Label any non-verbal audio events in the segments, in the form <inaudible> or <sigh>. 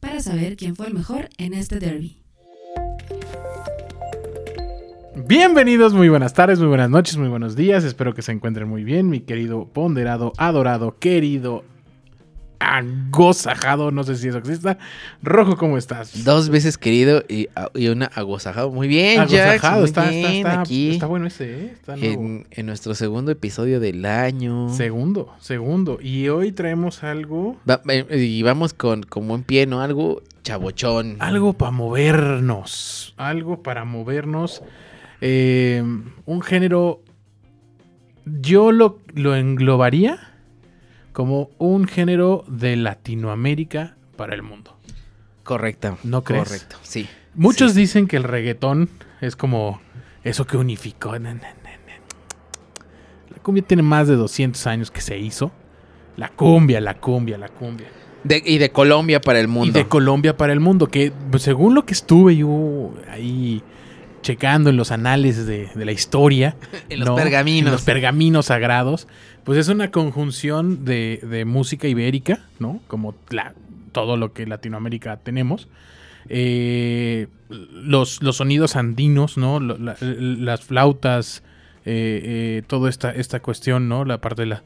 para saber quién fue el mejor en este derby. Bienvenidos, muy buenas tardes, muy buenas noches, muy buenos días. Espero que se encuentren muy bien, mi querido ponderado, adorado, querido, agosajado, no sé si eso exista. Rojo, ¿cómo estás? Dos veces querido y, y una agosajado. Muy bien, Jax, Agosajado, muy está, bien, está, está, aquí está bueno ese, ¿eh? Está nuevo. en, en nuestro segundo episodio del año. Segundo, segundo. Y hoy traemos algo, Va- eh, y vamos con como en pie, ¿no? Algo chabochón. algo para movernos, algo para movernos. Eh, un género, yo lo, lo englobaría como un género de Latinoamérica para el mundo. Correcto. ¿No crees? Correcto, sí. Muchos Sí. dicen que el reggaetón es como eso que unificó. La cumbia tiene más de 200 años que se hizo. La cumbia, la cumbia, la cumbia. De- y de Colombia para el mundo. Y de Colombia para el mundo, que pues, según lo que estuve yo ahí checando en los anales de, de la historia. <laughs> En los pergaminos. En los pergaminos sagrados. Pues es una conjunción de, de música ibérica, ¿no? Como la- todo lo que Latinoamérica tenemos. Eh, los, los sonidos andinos, ¿no? La- las flautas, eh, eh, toda esta, esta cuestión, ¿no? La parte de la...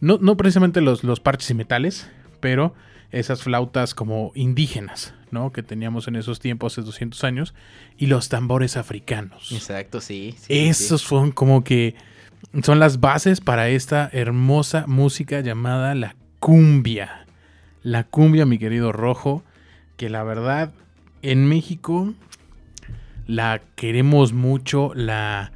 No, no precisamente los, los parches y metales, pero esas flautas como indígenas, ¿no? Que teníamos en esos tiempos, hace 200 años, y los tambores africanos. Exacto, sí. sí, sí, Esos son como que son las bases para esta hermosa música llamada la cumbia. La cumbia, mi querido Rojo, que la verdad en México la queremos mucho, la...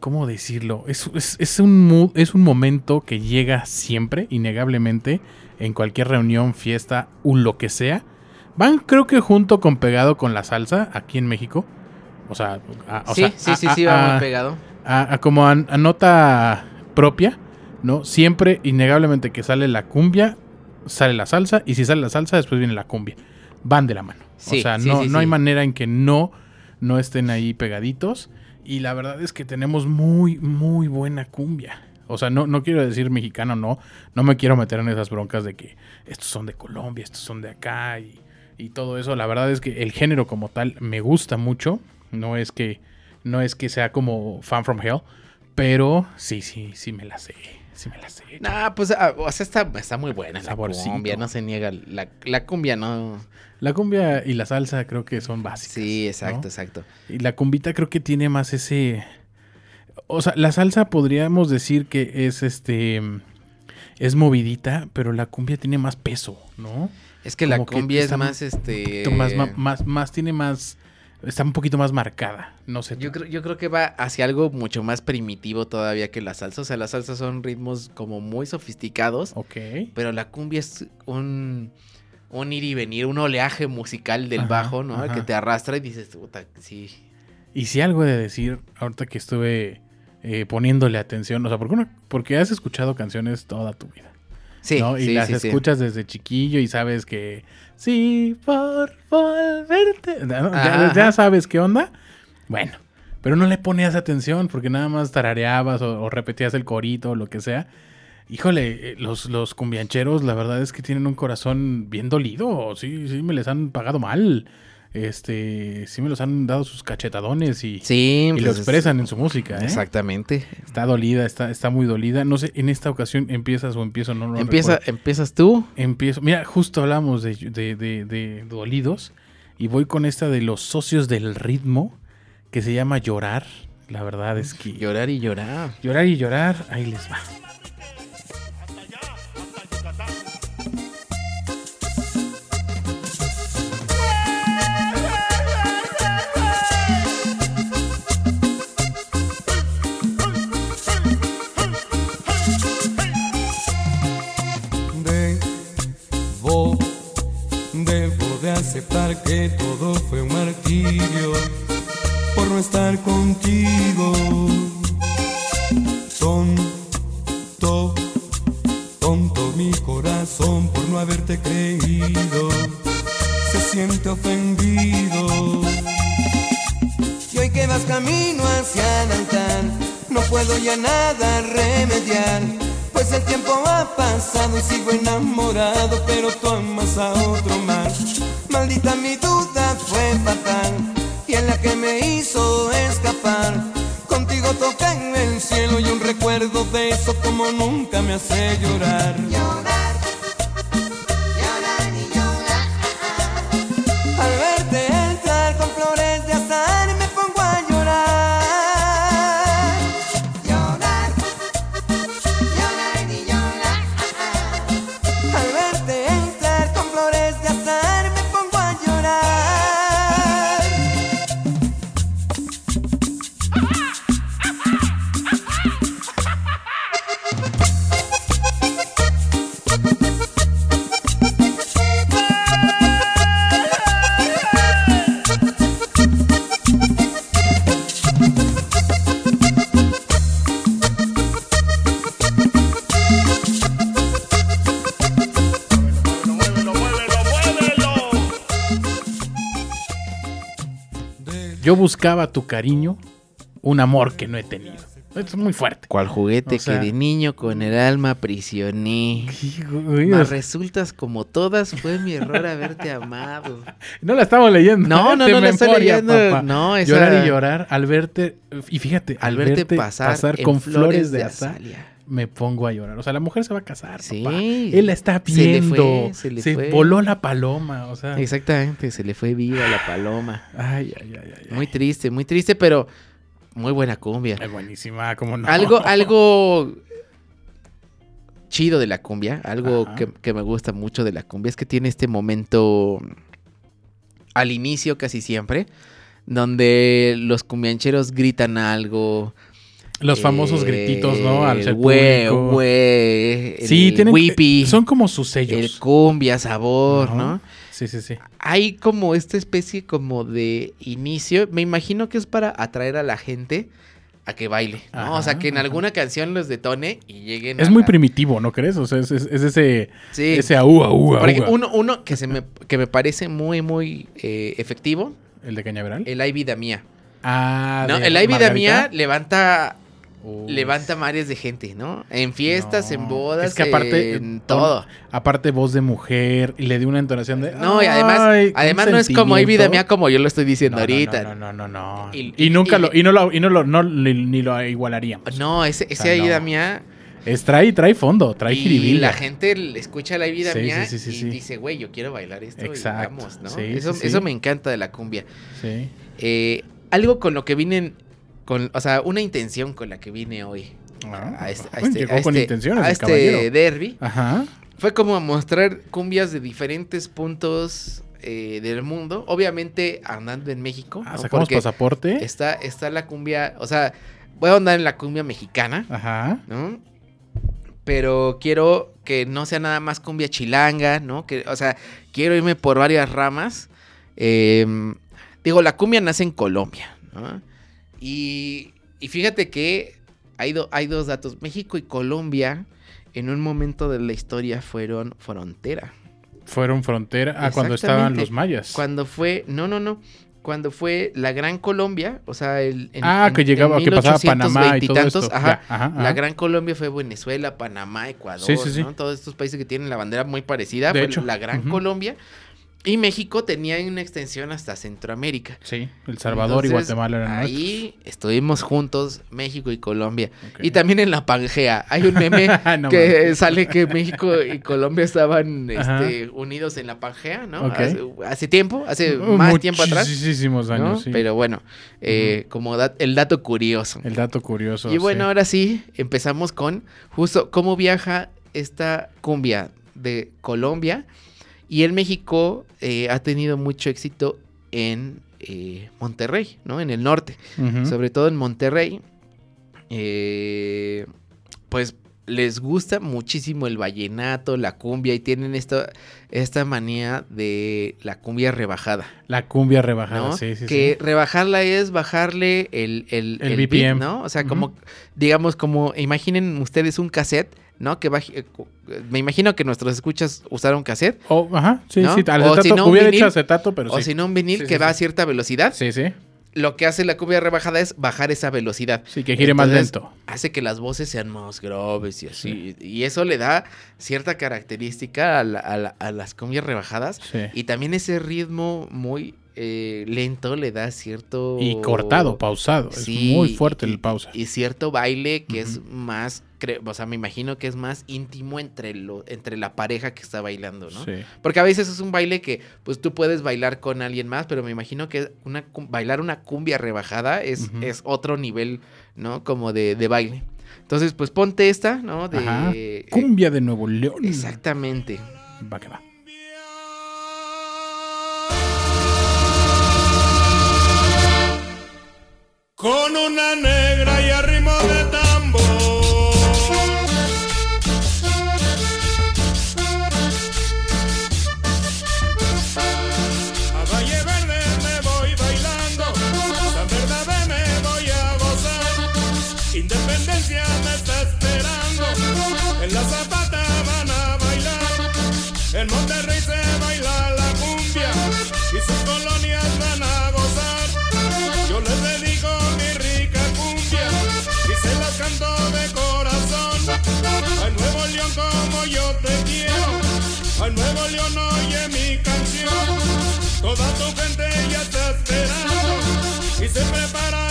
¿Cómo decirlo? Es, es- es un, es un momento que llega siempre, innegablemente, en cualquier reunión, fiesta o lo que sea. Van creo que junto con pegado con la salsa aquí en México. O sea, a- o Sí, sea, sí, sí, a- sí, va a- muy pegado. A- a como a, a nota propia, ¿no? Siempre, innegablemente que sale la cumbia, sale la salsa, y si sale la salsa, después viene la cumbia. Van de la mano. Sí, o sea, sí, no, sí, no hay manera en que no, no estén ahí pegaditos. Y la verdad es que tenemos muy, muy buena cumbia. O sea, no, no quiero decir mexicano, no. No me quiero meter en esas broncas de que estos son de Colombia, estos son de acá y, y todo eso. La verdad es que el género como tal me gusta mucho. No es que, no es que sea como fan from hell. Pero sí, sí, sí me la sé. Sí me la sé. Nah, pues, ah, o sea, está, está muy buena la cumbia, no se niega. La, la cumbia no... La cumbia y la salsa creo que son básicas. Sí, exacto, ¿no? exacto. Y la cumbita creo que tiene más ese. O sea, la salsa podríamos decir que es este. Es movidita, pero la cumbia tiene más peso, ¿no? Es que la que cumbia es más, este... Más, ma- más, más, tiene más. Está un poquito más marcada. No sé. Yo creo, yo creo que va hacia algo mucho más primitivo todavía que la salsa. O sea, la salsa son ritmos como muy sofisticados, Ok. pero la cumbia es un, un ir y venir, un oleaje musical del Ajá, bajo, ¿no? ajá. Que te arrastra y dices, puta, sí. Y si algo de decir, ahorita que estuve eh, poniéndole atención, o sea, porque, una- porque has escuchado canciones toda tu vida. Sí, ¿no? Y sí, las sí, sí. escuchas desde chiquillo y sabes que sí, por volverte. ¿no? Ya, ya sabes qué onda. Bueno, pero no le ponías atención porque nada más tarareabas o, o repetías el corito o lo que sea. Híjole, eh, los, los cumbiancheros, la verdad es que tienen un corazón bien dolido. Sí, sí, me les han pagado mal. Este, sí me los han dado sus cachetadones y, Sí, y pues lo es- expresan en su música. ¿eh? Exactamente. Está dolida, está, está muy dolida. No sé, en esta ocasión empiezas o empiezo, no, Empieza, recuerdo. empiezas tú. Empiezo. Mira, justo hablamos de, de, de- de dolidos. Y voy con esta de los socios del ritmo. Que se llama Llorar. La verdad es que. Llorar y llorar. Llorar y llorar. Ahí les va. Que todo fue un martirio por no estar contigo. Tonto, tonto mi corazón por no haberte creído. Se siente ofendido. Y hoy que vas camino hacia el no puedo ya nada remediar. Pues el tiempo ha pasado y sigo enamorado, pero tú amas a otro más. Maldita mi duda fue fatal y en la que me hizo escapar. Contigo toca en el cielo y un recuerdo de eso como nunca me hace llorar. Buscaba tu cariño, un amor que no he tenido. Es muy fuerte. Cual juguete O sea- que de niño con el alma Mas sea, resultas como todas, fue mi error haberte amado. No la estamos leyendo. No, no, De no la estoy leyendo. papá. No, esa- Llorar y llorar al verte. Y fíjate, Al verte, pasar, en con flores de azar, me pongo a llorar. O sea, la mujer se va a casar. Sí. papá. Él la está Se le viendo. fue, se le fue. voló la paloma. O sea, Exactamente, se le fue viva la paloma. ay, ay, ay, ay. Muy triste, muy triste, pero muy buena cumbia. Es buenísima, como no. Algo, <laughs> algo chido de la cumbia, algo que, que me gusta mucho de la cumbia es que tiene este momento al inicio casi siempre, donde los cumbiancheros gritan algo. Los famosos eh, grititos, ¿no? Al el ser güey, güey, el Sí, tienen. whippy, Son como sus el sellos. cumbia sabor, Ajá. ¿no? Sí, sí, sí. hay como esta especie como de inicio. Me imagino que es para atraer a la gente a que baile, ¿no? o sea, que en ajá. alguna canción los detone y lleguen Es a muy la- primitivo, ¿no crees? O sea, es, es- es ese, Sí. ese aú, aú, Por ejemplo, uno, uno que, se me, que me parece muy, muy eh, efectivo, ¿El de Cañaveral? el Ay Vida Mía. ah, ¿no? El Ay Vida Mía levanta, Uy, levanta mares de gente, ¿no? En fiestas, en bodas, es que aparte, en todo. Aparte voz de mujer y le dio una entonación de No, y además, "Ay, además no es como Ay Vida sentimiento". Mía como yo lo estoy diciendo No, ahorita. No, no, no, no. Y- Y, y- nunca y- lo y no lo y no lo no ni, lo igualaríamos. No, ese, ese sea, Vida. Mía Es trae trae fondo, trae y jiribilla. la gente escucha la vida Sí, mía sí, sí, sí, y dice, güey, yo quiero bailar esto Exacto. y vamos, ¿no? Sí, eso, eso me encanta de la cumbia. Sí. Eh, algo con lo que vine, con, o sea, una intención con la que vine hoy Ah, a este, a este- llegó a con este- intenciones a el este caballero. derby, Ajá. fue como a mostrar cumbias de diferentes puntos eh, del mundo, obviamente andando en México, Ah, ¿no? sacamos porque pasaporte. está, está la cumbia, o sea, voy a andar en la cumbia mexicana, Ajá. ¿no? Pero quiero que no sea nada más cumbia chilanga, ¿no? Que, o sea, quiero irme por varias ramas. Em, digo, la cumbia nace en Colombia, ¿no? Y, y fíjate que hay, do- hay dos datos. México y Colombia en un momento de la historia fueron frontera. Fueron frontera. Ah, cuando estaban los mayas. Cuando fue, no, no, no. Cuando fue la Gran Colombia, o sea, el, en- ah, en- que en llegaba, que pasaba Panamá y 1820 y todo tantos, esto. ajá, Ya, ajá, la. Gran Colombia fue Venezuela, Panamá, Ecuador, Sí, sí, sí. ¿no? Todos estos países que tienen la bandera muy parecida. De fue hecho, la Gran. Colombia. Y México tenía una extensión hasta Centroamérica. Sí, El Salvador y Guatemala eran Ahí estuvimos juntos, México y Colombia. Y también en la Pangea. Hay un meme <laughs> No que sale que México y Colombia estaban este, unidos en la Pangea, ¿no? Hace, hace tiempo, hace Uh, más tiempo atrás. Muchísimos ¿no? años, sí. Pero bueno, eh, como dat- el dato curioso. El dato curioso. Y bueno, sí. ahora sí, empezamos con justo cómo viaja esta cumbia de Colombia. Y en México eh, ha tenido mucho éxito en eh, Monterrey, ¿no? En el norte. Sobre todo en Monterrey. eh, pues les gusta muchísimo el vallenato, la cumbia y tienen esto, esta manía de la cumbia rebajada, La cumbia rebajada, ¿no? sí, sí, que sí. rebajarla es bajarle el, el, BPM. ¿no? O sea, como, digamos, como, imaginen ustedes un cassette, ¿no? Que baje- eh, cu- me imagino que nuestros escuchas usaron cassette, O, ajá, sí, ¿no? sí. O Acetato, si no, un hubiera vinil, hecho acetato, pero o sí. si no un vinil Sí, que sí, va a cierta velocidad. Sí, sí. Lo que hace la cumbia rebajada es bajar esa velocidad. Sí, que gire más lento. Hace que las voces sean más graves y así. Y eso le da cierta característica a, la- a la- a las cumbias rebajadas. Sí. Y también ese ritmo muy eh, lento le da cierto... Y cortado, pausado. Sí, es muy fuerte y- el pausa. Y cierto baile que es más, cre- o sea, me imagino que es más íntimo entre, lo, entre la pareja que está bailando, ¿no? Sí. Porque a veces es un baile que pues tú puedes bailar con alguien más, pero me imagino que una, bailar una cumbia rebajada es, es otro nivel, ¿no? Como de, de baile. Entonces, pues ponte esta, ¿no? De, Ajá. Cumbia de Nuevo León. exactamente. Va que va. Te quiero, al Nuevo León oye mi canción. Toda tu gente ya está esperando y se preparan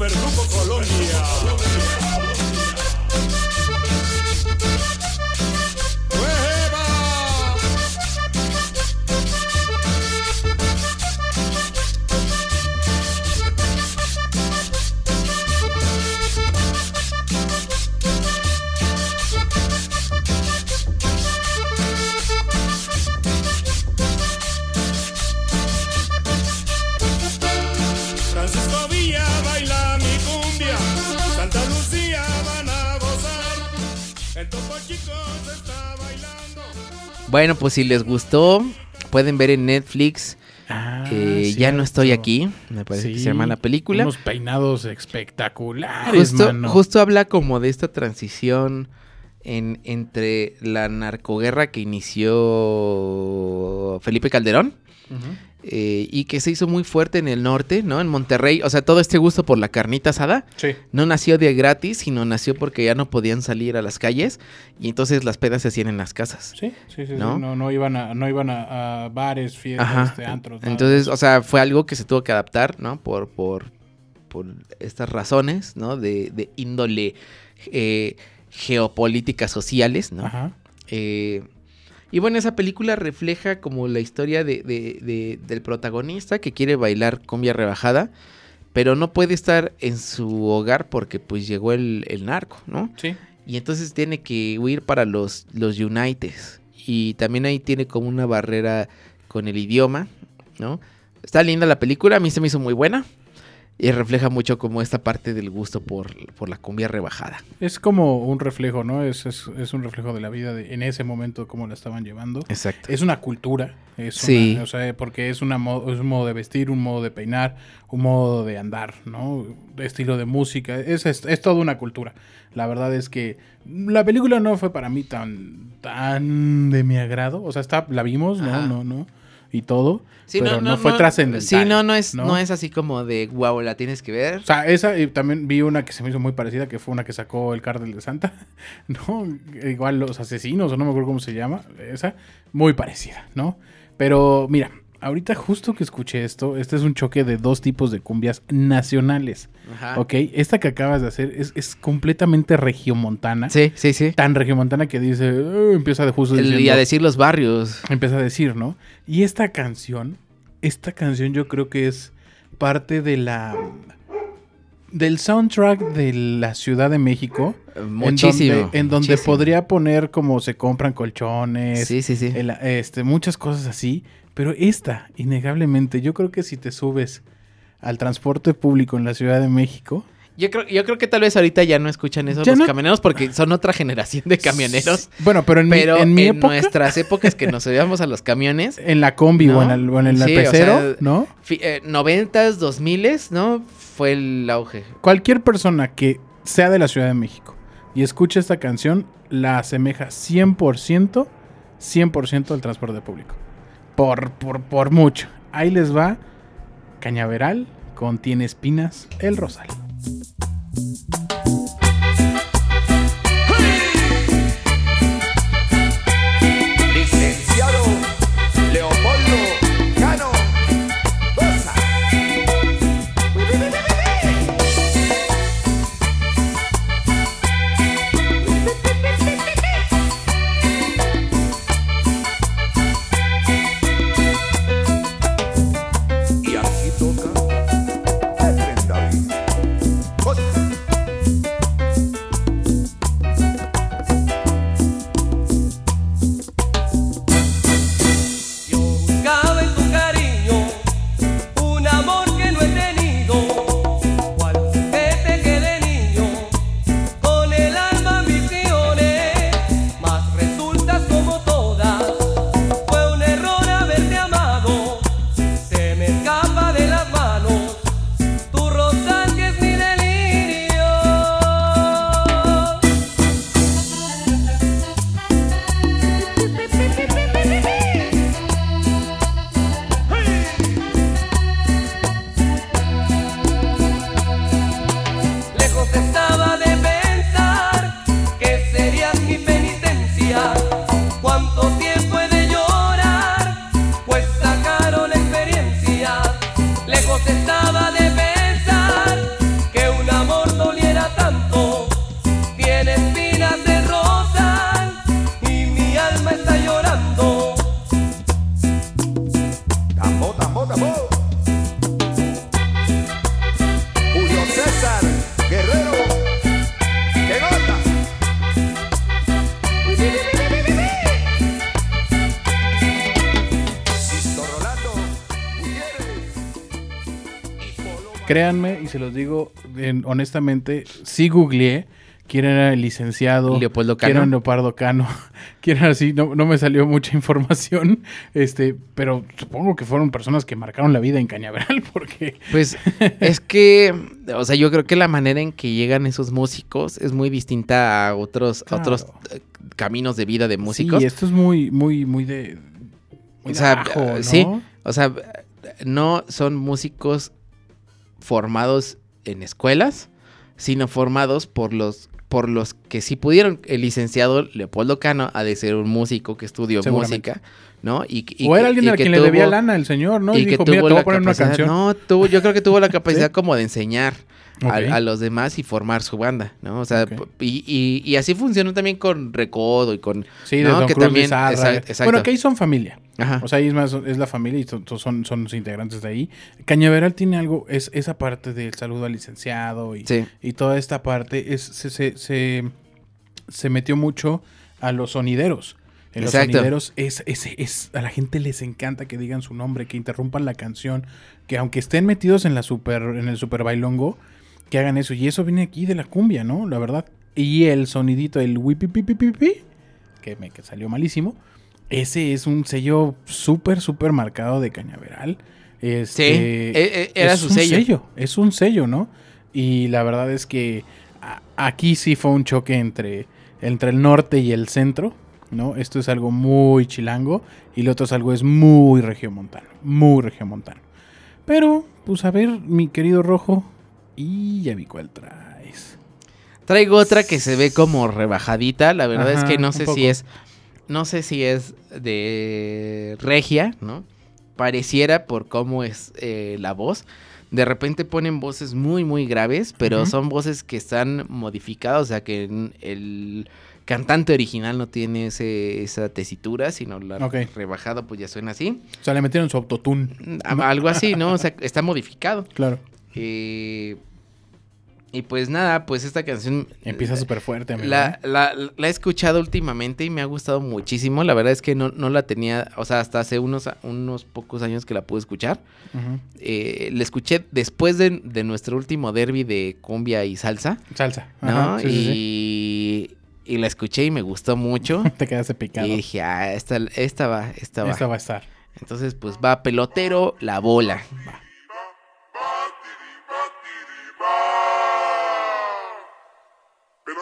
Supergrupo Colombia. Bueno, pues si les gustó, pueden ver en Netflix. Ah, eh, ya no estoy aquí, me parece que se llama la película. Unos peinados espectaculares, Justo, mano. justo habla como de esta transición en, entre la narcoguerra que inició Felipe Calderón Ujú. Eh, y que se hizo muy fuerte en el norte, ¿no? En Monterrey. O sea, todo este gusto por la carnita asada Sí. no nació de gratis, sino nació porque ya no podían salir a las calles y entonces las pedas se hacían en las casas. Sí, sí, sí. ¿No? ¿No? No, no iban, a, no iban a, a bares, fiestas, Ajá. este. Entonces, o sea, fue algo que se tuvo que adaptar, ¿no? Por, por, por estas razones, ¿no? De, de índole eh, geopolíticas sociales, ¿no? Ajá. Eh, y bueno, esa película refleja como la historia de, de- de- del protagonista que quiere bailar cumbia rebajada, pero no puede estar en su hogar porque pues llegó el, el narco, ¿no? Sí. Y entonces tiene que huir para los, los Unites. Y también ahí tiene como una barrera con el idioma, ¿no? Está linda la película, a mí se me hizo muy buena. Y refleja mucho como esta parte del gusto por, por la cumbia rebajada. Es como un reflejo, ¿no? Es, es, es un reflejo de la vida de, en ese momento, cómo la estaban llevando. Exacto. Es una cultura, es Sí. una- o sea, porque es, una es un modo de vestir, un modo de peinar, un modo de andar, ¿no? Estilo de música, es, es, es toda una cultura. La verdad es que la película no fue para mí tan, tan de mi agrado, o sea, está, la vimos, ¿no? Ajá. No, no, y todo, pero no, fue trascendental. Sí, no, no es, ¿no? ¿no? es así como de wow, la tienes que ver. O sea, esa y también vi una que se me hizo muy parecida, que fue una que sacó el Cártel de Santa, <laughs> ¿no? Igual los asesinos, o no me acuerdo cómo se llama, esa, muy parecida, ¿no? Pero mira, ahorita justo que escuché esto, este es un choque de dos tipos de cumbias nacionales. Ajá. Ok, esta que acabas de hacer es, es completamente regiomontana. Sí, sí, sí. Tan regiomontana que dice, "Eh", empieza de justo El- diciendo, y a decir los barrios. empieza a decir, ¿no? Y esta canción, esta canción yo creo que es parte de la del soundtrack de la Ciudad de México. Muchísimo. En donde, en donde muchísimo. podría poner como se compran colchones, Sí, sí, sí. el- este, muchas cosas así. Pero esta, innegablemente, yo creo que si te subes al transporte público en la Ciudad de México, Yo creo, yo creo que tal vez ahorita ya no escuchan eso Ya los no- camioneros porque son otra generación de camioneros. bueno, pero en Pero mi, en mi época, nuestras épocas que nos subíamos a los camiones, <laughs> en la combi ¿No? o en el, o en el Sí, o pecero, sea, ¿no? eh, 90s, 2000s, ¿no? Fue el auge. Cualquier persona que sea de la Ciudad de México y escuche esta canción, la asemeja 100%, 100% al transporte público. Por, por, por mucho. Ahí les va Cañaveral con Tiene Espinas, El Rosal. Créanme, y se los digo en- honestamente, sí googleé quién era el licenciado. Leopoldo quién era Cano. Leopardo Cano. <laughs> quién era así, no, no me salió mucha <laughs> información, este, pero supongo que fueron personas que marcaron la vida en Cañaveral, <laughs> porque Pues es que, o sea, yo creo que la manera en que llegan esos músicos es muy distinta a otros, a otros eh, caminos de vida de músicos. Sí, esto es muy, muy, muy de. Muy O sea, de abajo, ¿no? sí. O sea, no son músicos formados en escuelas, sino formados por los por los que sí pudieron. El licenciado Leopoldo Cano ha de ser un músico que estudió música, ¿no? Y, y o era alguien y a que quien le debía lana el señor, ¿no? Y, y que dijo, tuvo mira, te voy a poner una canción. No, tuvo, yo creo que tuvo la <laughs> capacidad ¿Sí? como de enseñar a, los demás y formar su banda, ¿no? O sea, y, y- y así funcionó también con Recodo y con... Sí, de ¿no? Don que Cruz también, Lizarra. exact- exacto. Bueno, que ahí son familia. Ajá. O sea, ahí es más, es la familia y son, son, son los integrantes de ahí. Cañaveral tiene algo, es esa parte del saludo al licenciado y, Sí. y toda esta parte es, se, se, se, se metió mucho a los sonideros. En los Exacto. sonideros es, es, es- a la gente les encanta que digan su nombre, que interrumpan la canción, que aunque estén metidos en la super, en el super bailongo, que hagan eso. Y eso viene aquí de la cumbia, ¿no? La verdad. Y el sonidito, el wipipipipipi, que me que salió malísimo. Ese es un sello súper, súper marcado de Cañaveral. Este, Sí, e- e- era es su un sello. Es un sello, ¿no? Y la verdad es que aquí sí fue un choque entre, entre el norte y el centro, ¿no? Esto es algo muy chilango y lo otro es algo es muy regiomontano, muy regiomontano. Pero, pues a ver, mi querido Rojo, y ya vi cuál traes. Traigo otra que se ve como rebajadita. La verdad Ajá, es que no sé si es. No sé si es de regia, ¿no? pareciera por cómo es eh, la voz. De repente ponen voces muy, muy graves, pero son voces que están modificadas, o sea que el cantante original no tiene ese, esa tesitura, sino la Ok. rebajado pues ya suena así. O sea, le metieron su autotune. Mm, Algo así, ¿no? O sea, está modificado. Claro. Eh, y pues nada, pues esta canción... Empieza súper fuerte, amigo. La, ¿eh? la- la he escuchado últimamente y me ha gustado muchísimo. La verdad es que no, no la tenía, o sea, hasta hace unos, unos pocos años que la pude escuchar. Eh, la escuché después de, de nuestro último derby de cumbia y salsa, Salsa. ¿no? Ajá, sí, sí, sí. y, la escuché y me gustó mucho. <laughs> Te quedaste picado. y dije, ah, esta, esta va, esta va. Esta va a estar. Entonces, pues va pelotero, la bola. Pelotero en la bola. Sigue, sigue la bola. Mira, mira la bola. Se va, se va la bola. Se para en la bola. Mira, pelotero,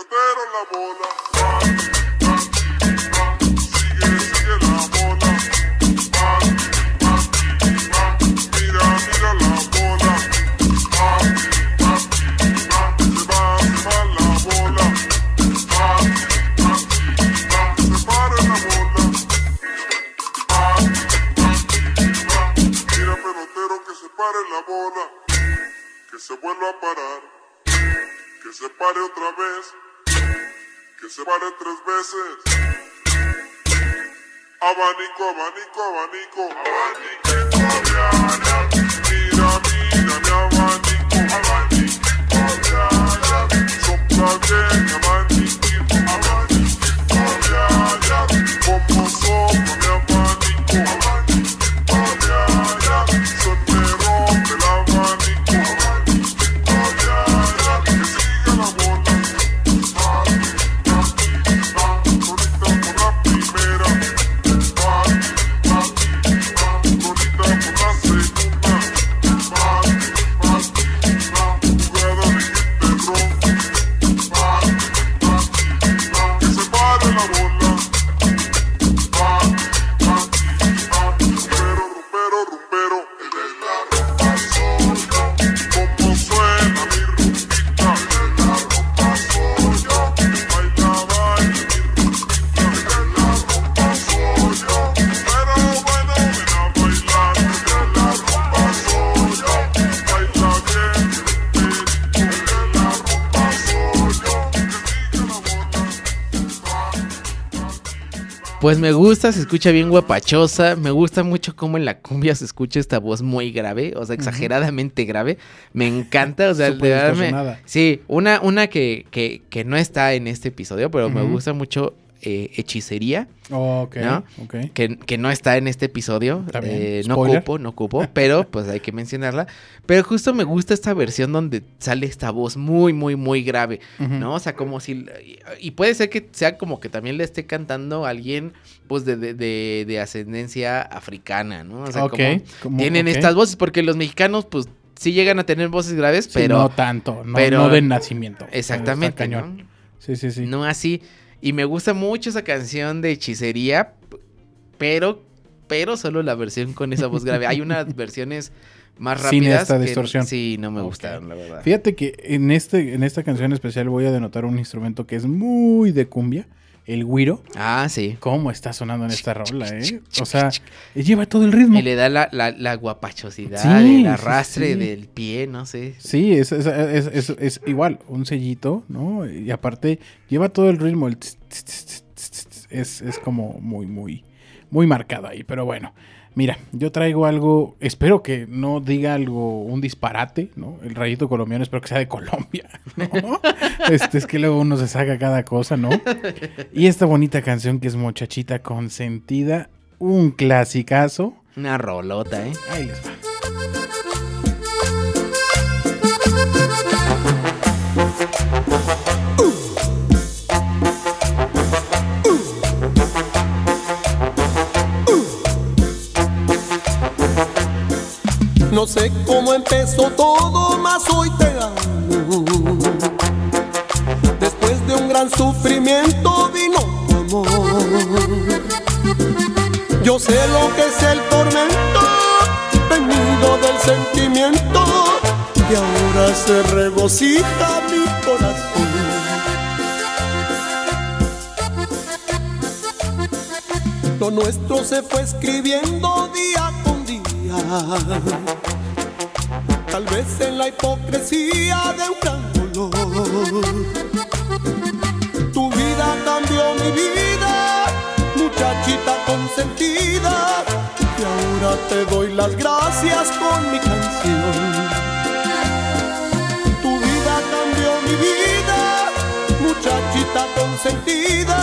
que se pare la bola. Que se vuelva a parar. Que se pare otra vez. Que se pare tres veces. Abanico, abanico, abanico. Abanico, Mira, mira, mi abanico. Abanico, Sopla bien, mi abaniquito. Abanico, Como sopla Pues me gusta, se escucha bien guapachosa. Me gusta mucho cómo en la cumbia se escucha esta voz muy grave, o sea, exageradamente grave. Me encanta, o sea, de verdad me- distorsionada. Sí, una, una que, que, que no está en este episodio, pero me gusta mucho eh, Hechicería, Ok, ¿No? que, que no está en este episodio. Eh, no ocupo, no ocupo, <laughs> pero pues hay que mencionarla. Pero justo me gusta esta versión donde sale esta voz muy, muy, muy grave. ¿no? O sea, como si... Y, puede ser que sea como que también le esté cantando a alguien, pues, de, de, de- de ascendencia africana, ¿no? O sea, como como- tienen estas voces, porque los mexicanos, pues, sí llegan a tener voces graves, Sí, pero... no tanto, no, pero- no de nacimiento. Exactamente, cañón. ¿no? Sí, sí, sí. No así. Y me gusta mucho esa canción de hechicería, pero, pero solo la versión con esa voz grave. Hay unas <laughs> versiones más Sin rápidas. esta que distorsión. Sí, no me Ok. gustaron, la verdad. Fíjate que en, este, en esta canción especial voy a denotar un instrumento que es muy de cumbia, el güiro. Ah, sí. ¿Cómo está sonando en esta rola, eh? O sea, lleva todo el ritmo. Y le da la, la, la guapachosidad, Sí, el arrastre sí. del pie, no sé. Sí, es, es, es- es- es igual, un sellito, ¿no? Y aparte lleva todo el ritmo, el tss, tss, tss, es como muy, muy, muy marcado ahí. Pero bueno, mira, yo traigo algo, espero que no diga algo, un disparate, ¿no? El rayito colombiano, espero que sea de Colombia, <laughs> ¿no? este, es que luego uno se saca cada cosa, ¿no? Y esta bonita canción que es Muchachita Consentida, un clasicazo. Una rolota, ¿eh? Ahí les va. No sé cómo empezó todo, mas hoy te amo. Después de un gran sufrimiento vino tu amor. Yo sé lo que es el tormento, venido del sentimiento, y ahora se regocija mi corazón. Lo nuestro se fue escribiendo día con día. Tal vez en la hipocresía de un gran. Tu vida cambió mi vida, muchachita consentida. Y ahora te doy las gracias con mi canción. Tu vida cambió mi vida, muchachita consentida.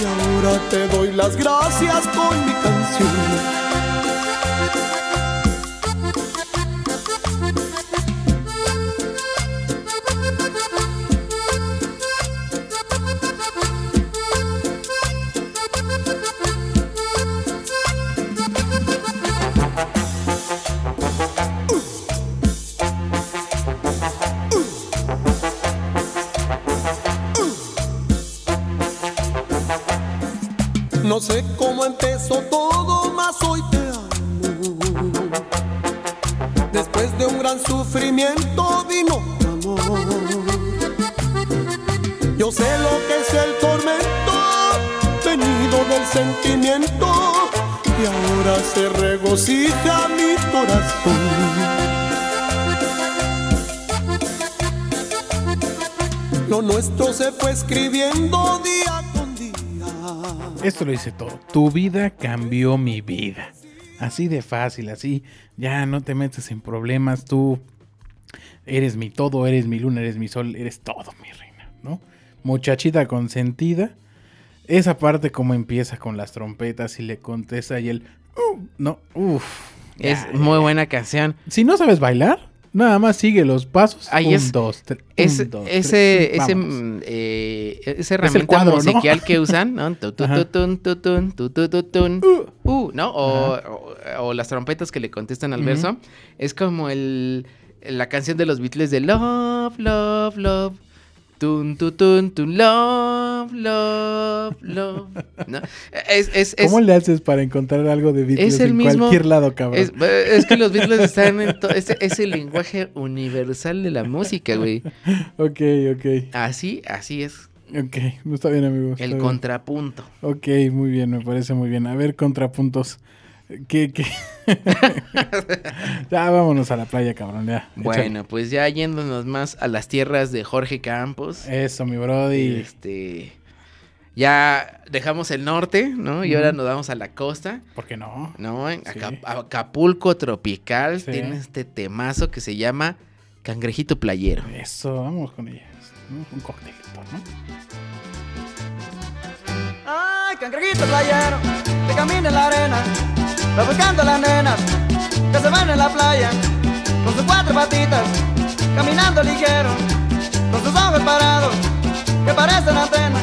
Y ahora te doy las gracias con mi canción. Lo nuestro se fue escribiendo día con día. Esto lo dice todo. Tu vida cambió mi vida. Así de fácil, así. Ya no te metes en problemas. Tú eres mi todo, eres mi luna, eres mi sol, eres todo, mi reina, ¿no? Muchachita consentida. Esa parte como empieza con las trompetas y le contesta y el... "Uh", no, uff. Es muy buena canción. Si no sabes bailar, nada más sigue los pasos. Ahí un, es- dos, tres. Es, un, dos, ese, tres, ese, mm, eh, esa herramienta cuadro, ¿no? musical que usan, ¿no? Uh, ¿no? O, o- o las trompetas que le contestan al verso. Es como el, la canción de los Beatles de Love, Love, Love. Tun, tu, tun, tun, love, love, love. ¿no? Es, es, es, ¿Cómo le haces para encontrar algo de Beatles en mismo- cualquier lado, cabrón? es, es que los Beatles están en todo. Es, es el lenguaje universal de la música, güey. Ok, ok. Así, así es. Ok, está bien, amigo. está El bien. contrapunto. Ok, muy bien, me parece muy bien. A ver, contrapuntos. ¿Qué, qué? <laughs> ya vámonos a la playa, cabrón, ya. Bueno, pues ya yéndonos más a las tierras de Jorge Campos. Eso, mi brody. Este. Ya dejamos el norte, ¿no? Y ahora nos vamos a la costa, ¿Por qué no? ¿no? En Sí. Acap- Acapulco Tropical Sí. tiene este temazo que se llama Cangrejito Playero. Eso, vamos con ellas. ¿no? Un coctelito, ¿no? Ay, cangrejito playero, que camina en la arena, va las nenas que se van en la playa, con sus cuatro patitas, caminando ligero, con sus ojos parados, que parecen antenas.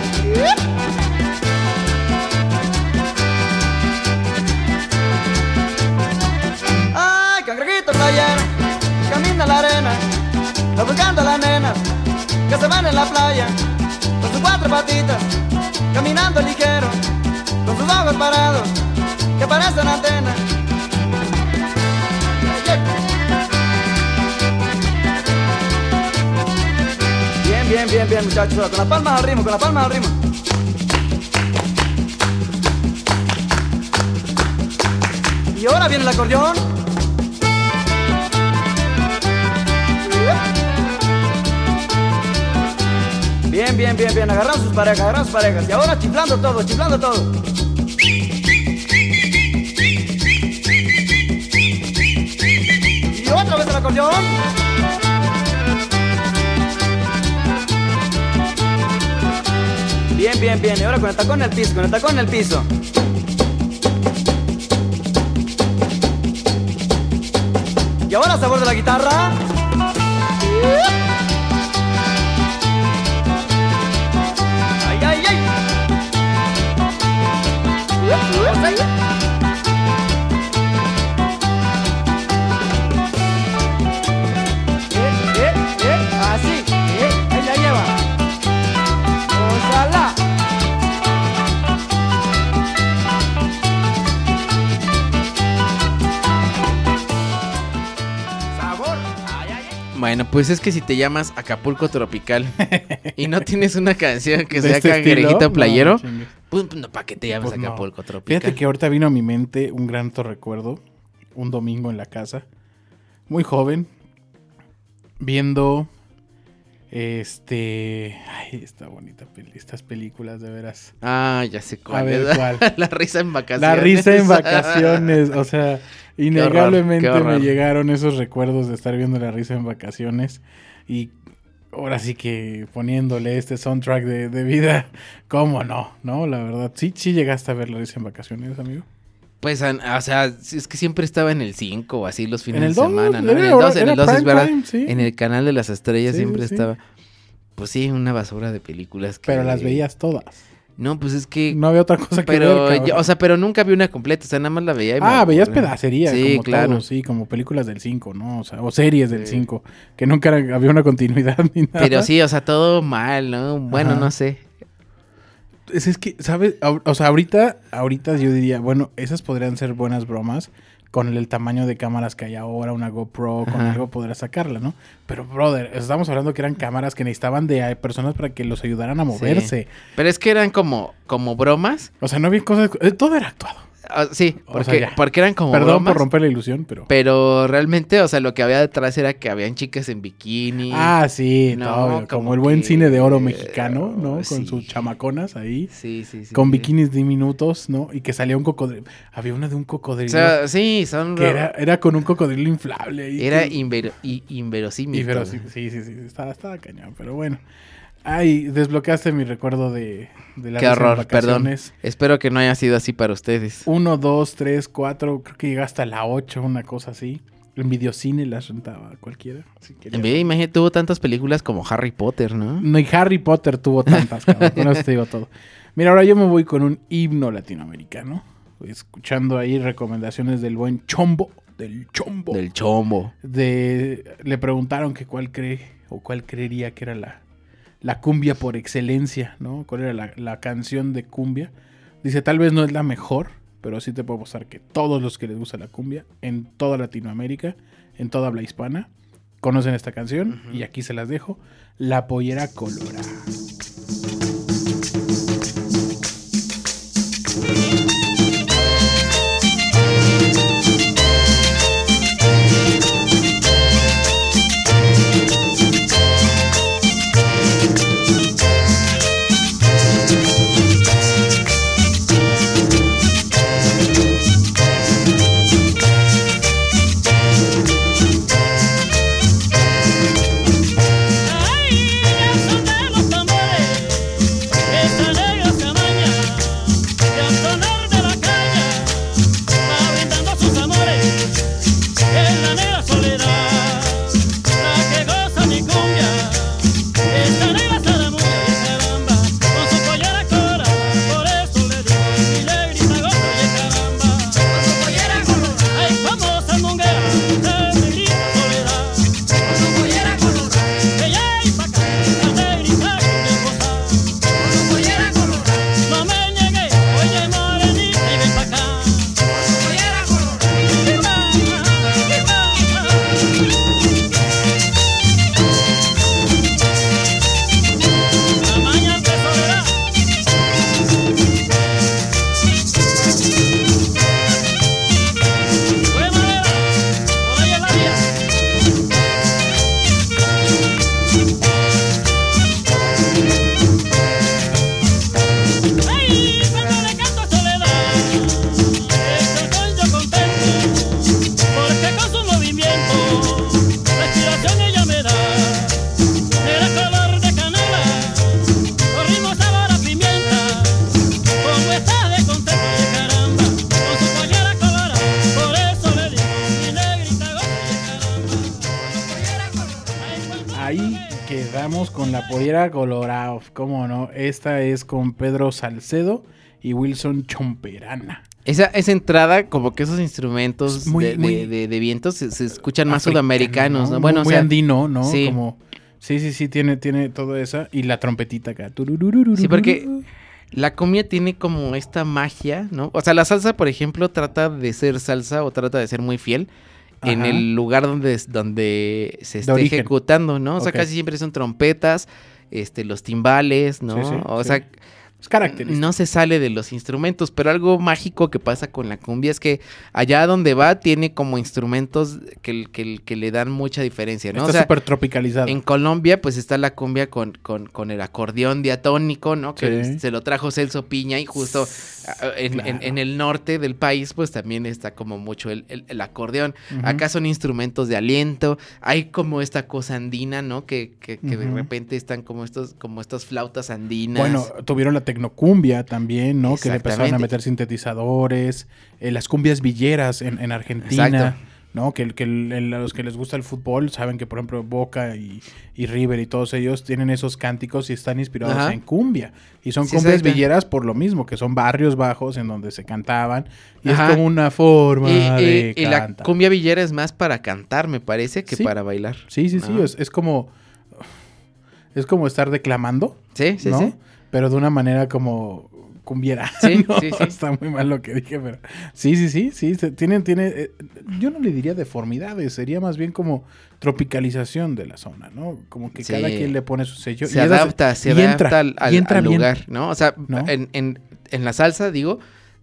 Ay, cangrejito playero, camina en la arena, va buscando a las nenas que se van en la playa, con sus cuatro patitas, caminando ligero, con sus ojos parados, que parecen antenas. Bien, bien, bien, bien, muchachos, con la palma al ritmo, con la palma al ritmo. Y ahora viene el acordeón. Bien, bien, bien, bien. Agarran sus parejas, agarran sus parejas. Y ahora chiflando todo, chiflando todo. Acordeón. Bien, bien, bien. Y ahora con el piso, con el tacón en el piso. Y ahora sabor de la guitarra. Ay, ay, ay. Bueno, pues es que si te llamas Acapulco Tropical y no <laughs> tienes una canción que ¿De sea este No, Playero, no chingues. pues no, ¿para qué te llamas Pues no. Acapulco Tropical? Fíjate que ahorita vino a mi mente un gran recuerdo un domingo en la casa, muy joven, viendo este, ay, esta bonita peli, estas películas de veras. Ah, ya sé cuál. A ver. ¿cuál? <laughs> La risa en vacaciones. La risa en vacaciones, o sea, innegablemente <laughs> qué horror. me llegaron esos recuerdos de estar viendo la risa en vacaciones y ahora sí que poniéndole este soundtrack de, de vida, ¿cómo no? No, la verdad, sí, sí llegaste a ver la risa en vacaciones, amigo. Pues, o sea, es que siempre estaba en el 5 o así los fines de 2, semana, ¿no? En el hora- 2, en el 2 es verdad. time, sí. En el canal de las estrellas Sí, siempre sí, estaba. Pues sí, una basura de películas. Que... Pero las veías todas. No, pues es que. No había otra cosa que pero, ver, cabrón. yo- o sea, pero nunca vi una completa, o sea, nada más la veía. y me Ah, veías pedacería, Sí, como claro. todo, sí, como películas del 5, ¿no? O sea, o series del Sí. 5, que nunca había una continuidad <laughs> ni nada. Pero sí, o sea, todo mal, ¿no? Bueno, Ajá. no sé. Es, es que, ¿sabes? O sea, ahorita, ahorita yo diría, bueno, esas podrían ser buenas bromas con el, tamaño de cámaras que hay ahora, una GoPro, con Ajá. algo podrás sacarla, ¿no? Pero, brother, estamos hablando que eran cámaras que necesitaban de eh, personas para que los ayudaran a moverse. Pero es que eran como, como bromas. O sea, no había cosas... eh, todo era actuado. Ah, sí, O porque, sea, porque eran como Perdón bromas. por romper la ilusión, pero... Pero realmente, o sea, lo que había detrás era que habían chicas en bikini. Ah, sí, No, no, como, como el buen que- cine de oro mexicano, ¿no? Con sí. sus chamaconas ahí. Sí, sí, sí. Con sí. bikinis diminutos, ¿no? Y que salía un cocodrilo. Había una de un O cocodrilo. sea, sí, son. que era, era con un cocodrilo inflable. ahí Era que- invero- inverosímil. Y sí, sí, sí, sí, estaba, estaba cañón, pero bueno. Ay, desbloqueaste mi recuerdo de, de la Qué horror, perdón. Espero que no haya sido así para ustedes. Uno, dos, tres, cuatro, creo que llega hasta la ocho, una cosa así. En videocine las rentaba cualquiera. si. En vez, imagínate, tuvo tantas películas como Harry Potter, ¿no? No, y Harry Potter tuvo tantas, cabrón. Con eso te digo todo. Mira, ahora yo me voy con un himno latinoamericano. Escuchando ahí recomendaciones del buen Chombo. Del Chombo. Del chombo. de le preguntaron que cuál cree o cuál creería que era la, la cumbia por excelencia, ¿no? ¿Cuál era la, la canción de cumbia? Dice, tal vez no es la mejor, pero sí te puedo mostrar que todos los que les gusta la cumbia, en toda Latinoamérica, en toda habla hispana, conocen esta canción y aquí se las dejo. La pollera colorada. Cómo no. Esta es con Pedro Salcedo y Wilson Chomperana. Esa, esa entrada, como que esos instrumentos muy- de, muy de- de viento se, se escuchan más sudamericanos, ¿no? Muy- Bueno, o muy sea, andino, ¿no? sí. Como, sí, sí, sí, tiene, tiene todo eso. Y la trompetita acá. Sí, porque la cumbia tiene como esta magia, ¿no? O sea, la salsa, por ejemplo, trata de ser salsa o trata de ser muy fiel en el lugar donde, donde se esté ejecutando, ¿no? O sea, casi siempre son trompetas, este, los timbales, ¿no? Sí, sí, o sí. sea, Es característico. no se sale de los instrumentos, pero algo mágico que pasa con la cumbia es que allá donde va tiene como instrumentos que, que, que le dan mucha diferencia, ¿no? Está O sea, súper tropicalizado. en Colombia, pues está la cumbia con, con, con el acordeón diatónico, ¿no? Que Sí. se lo trajo Celso Piña y justo en, en- Claro. en el norte del país, pues también está como mucho el, el- el acordeón. Acá son instrumentos de aliento, hay como esta cosa andina, ¿no? Que, de repente están como estos, como estas flautas andinas. Bueno, tuvieron la tecnocumbia también, ¿no? Que le empezaron a meter sintetizadores, eh, las cumbias villeras en, en Argentina, Exacto. ¿no? Que, que el- los que les gusta el fútbol saben que, por ejemplo, Boca y, y River y todos ellos tienen esos cánticos y están inspirados Ajá. en cumbia. Y son Sí, cumbias villeras por lo mismo, que son barrios bajos en donde se cantaban. Y Ajá. es como una forma y, de y- y la cumbia villera es más para cantar, me parece, que Sí. para bailar. Sí, sí, sí, es, es como... Es como estar declamando. Sí, sí, ¿no? sí. Pero de una manera como cumbiera. <laughs> Sí, ¿no? sí, sí. Está muy mal lo que dije, pero sí, sí, sí, sí. Tienen, tiene, eh, yo no le diría deformidades, sería más bien como tropicalización de la zona, ¿no? Como que Sí. cada quien le pone su sello. se y adapta, se y adapta entra, al, al- y entra al bien. lugar, ¿no? O sea, ¿No? En, en- en la salsa, digo,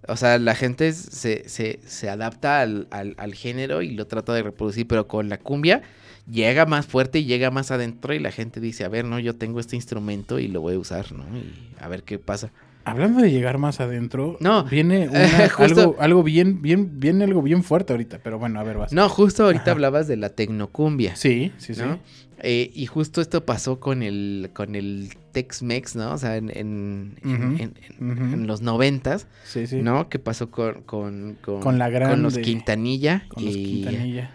o sea, la gente se, se, se adapta al- al género y lo trata de reproducir, pero con la cumbia llega más fuerte y llega más adentro y la gente dice, a ver, no, yo tengo este instrumento y lo voy a usar, ¿no? Y a ver qué pasa. Hablando de llegar más adentro, No, viene <laughs> una- justo- algo, algo bien, bien, viene algo bien fuerte ahorita, pero bueno, a ver, vas. No, justo ahorita Ajá. hablabas de la tecnocumbia. Sí, sí, sí. Eh, y justo esto pasó con el, con el Tex-Mex, ¿no? O sea, en, en, en- Ujú, en- en- los noventas, Sí, sí. ¿no? Que pasó con, con, con, Con la los grande. Quintanilla, Con los Quintanilla.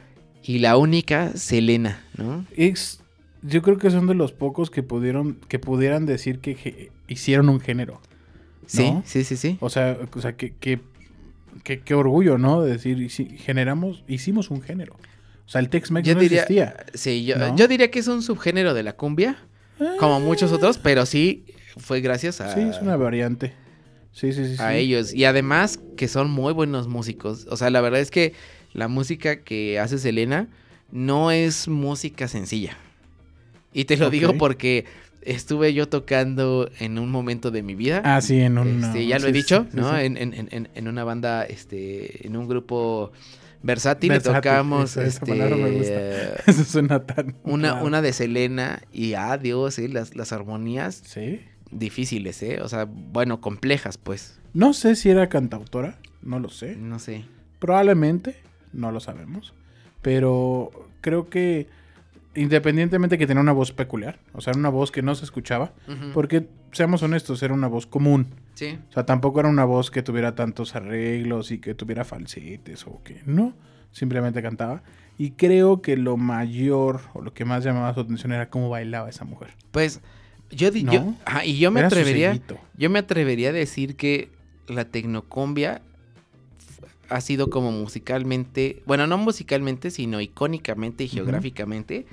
Y la única, Selena, ¿no? Es, yo creo que son de los pocos que pudieron, que pudieran decir que hicieron un género. Sí, ¿no? sí, sí, sí. O sea, o sea que, que, que- qué orgullo, ¿no? De decir, generamos, hicimos un género. O sea, el Tex-Mex no diría, existía. sí, yo, ¿no? yo diría que es un subgénero de la cumbia, como muchos otros, pero sí fue gracias a, Sí, es una variante. Sí, sí, sí. a sí. ellos. Y además que son muy buenos músicos. O sea, la verdad es que la música que hace Selena no es música sencilla. Y te lo digo porque estuve yo tocando en un momento de mi vida. Ah, sí, en un... Este, ya lo sí, he dicho, sí, ¿no? sí. En, en- en- en una banda, este, en un grupo versátil, Versátil, tocamos esa- esa este, palabra me gusta. eh, <laughs> Eso suena tan... una, una de Selena y ah, Dios, ¿eh? las, las armonías Sí. difíciles, ¿eh? O sea, bueno, complejas, pues. No sé si era cantautora, no lo sé. No sé. Probablemente, no lo sabemos. Pero creo que independientemente que tenía una voz peculiar, o sea, era una voz que no se escuchaba, porque seamos honestos, era una voz común. Sí. O sea, tampoco era una voz que tuviera tantos arreglos y que tuviera falsetes o que no, simplemente cantaba. Y creo que lo mayor o lo que más llamaba su atención era cómo bailaba esa mujer. Pues yo, ¿No? yo- ajá, y yo me Era atrevería, yo me atrevería a decir que la tecnocumbia f- ha sido como musicalmente, bueno, no musicalmente, sino icónicamente y geográficamente,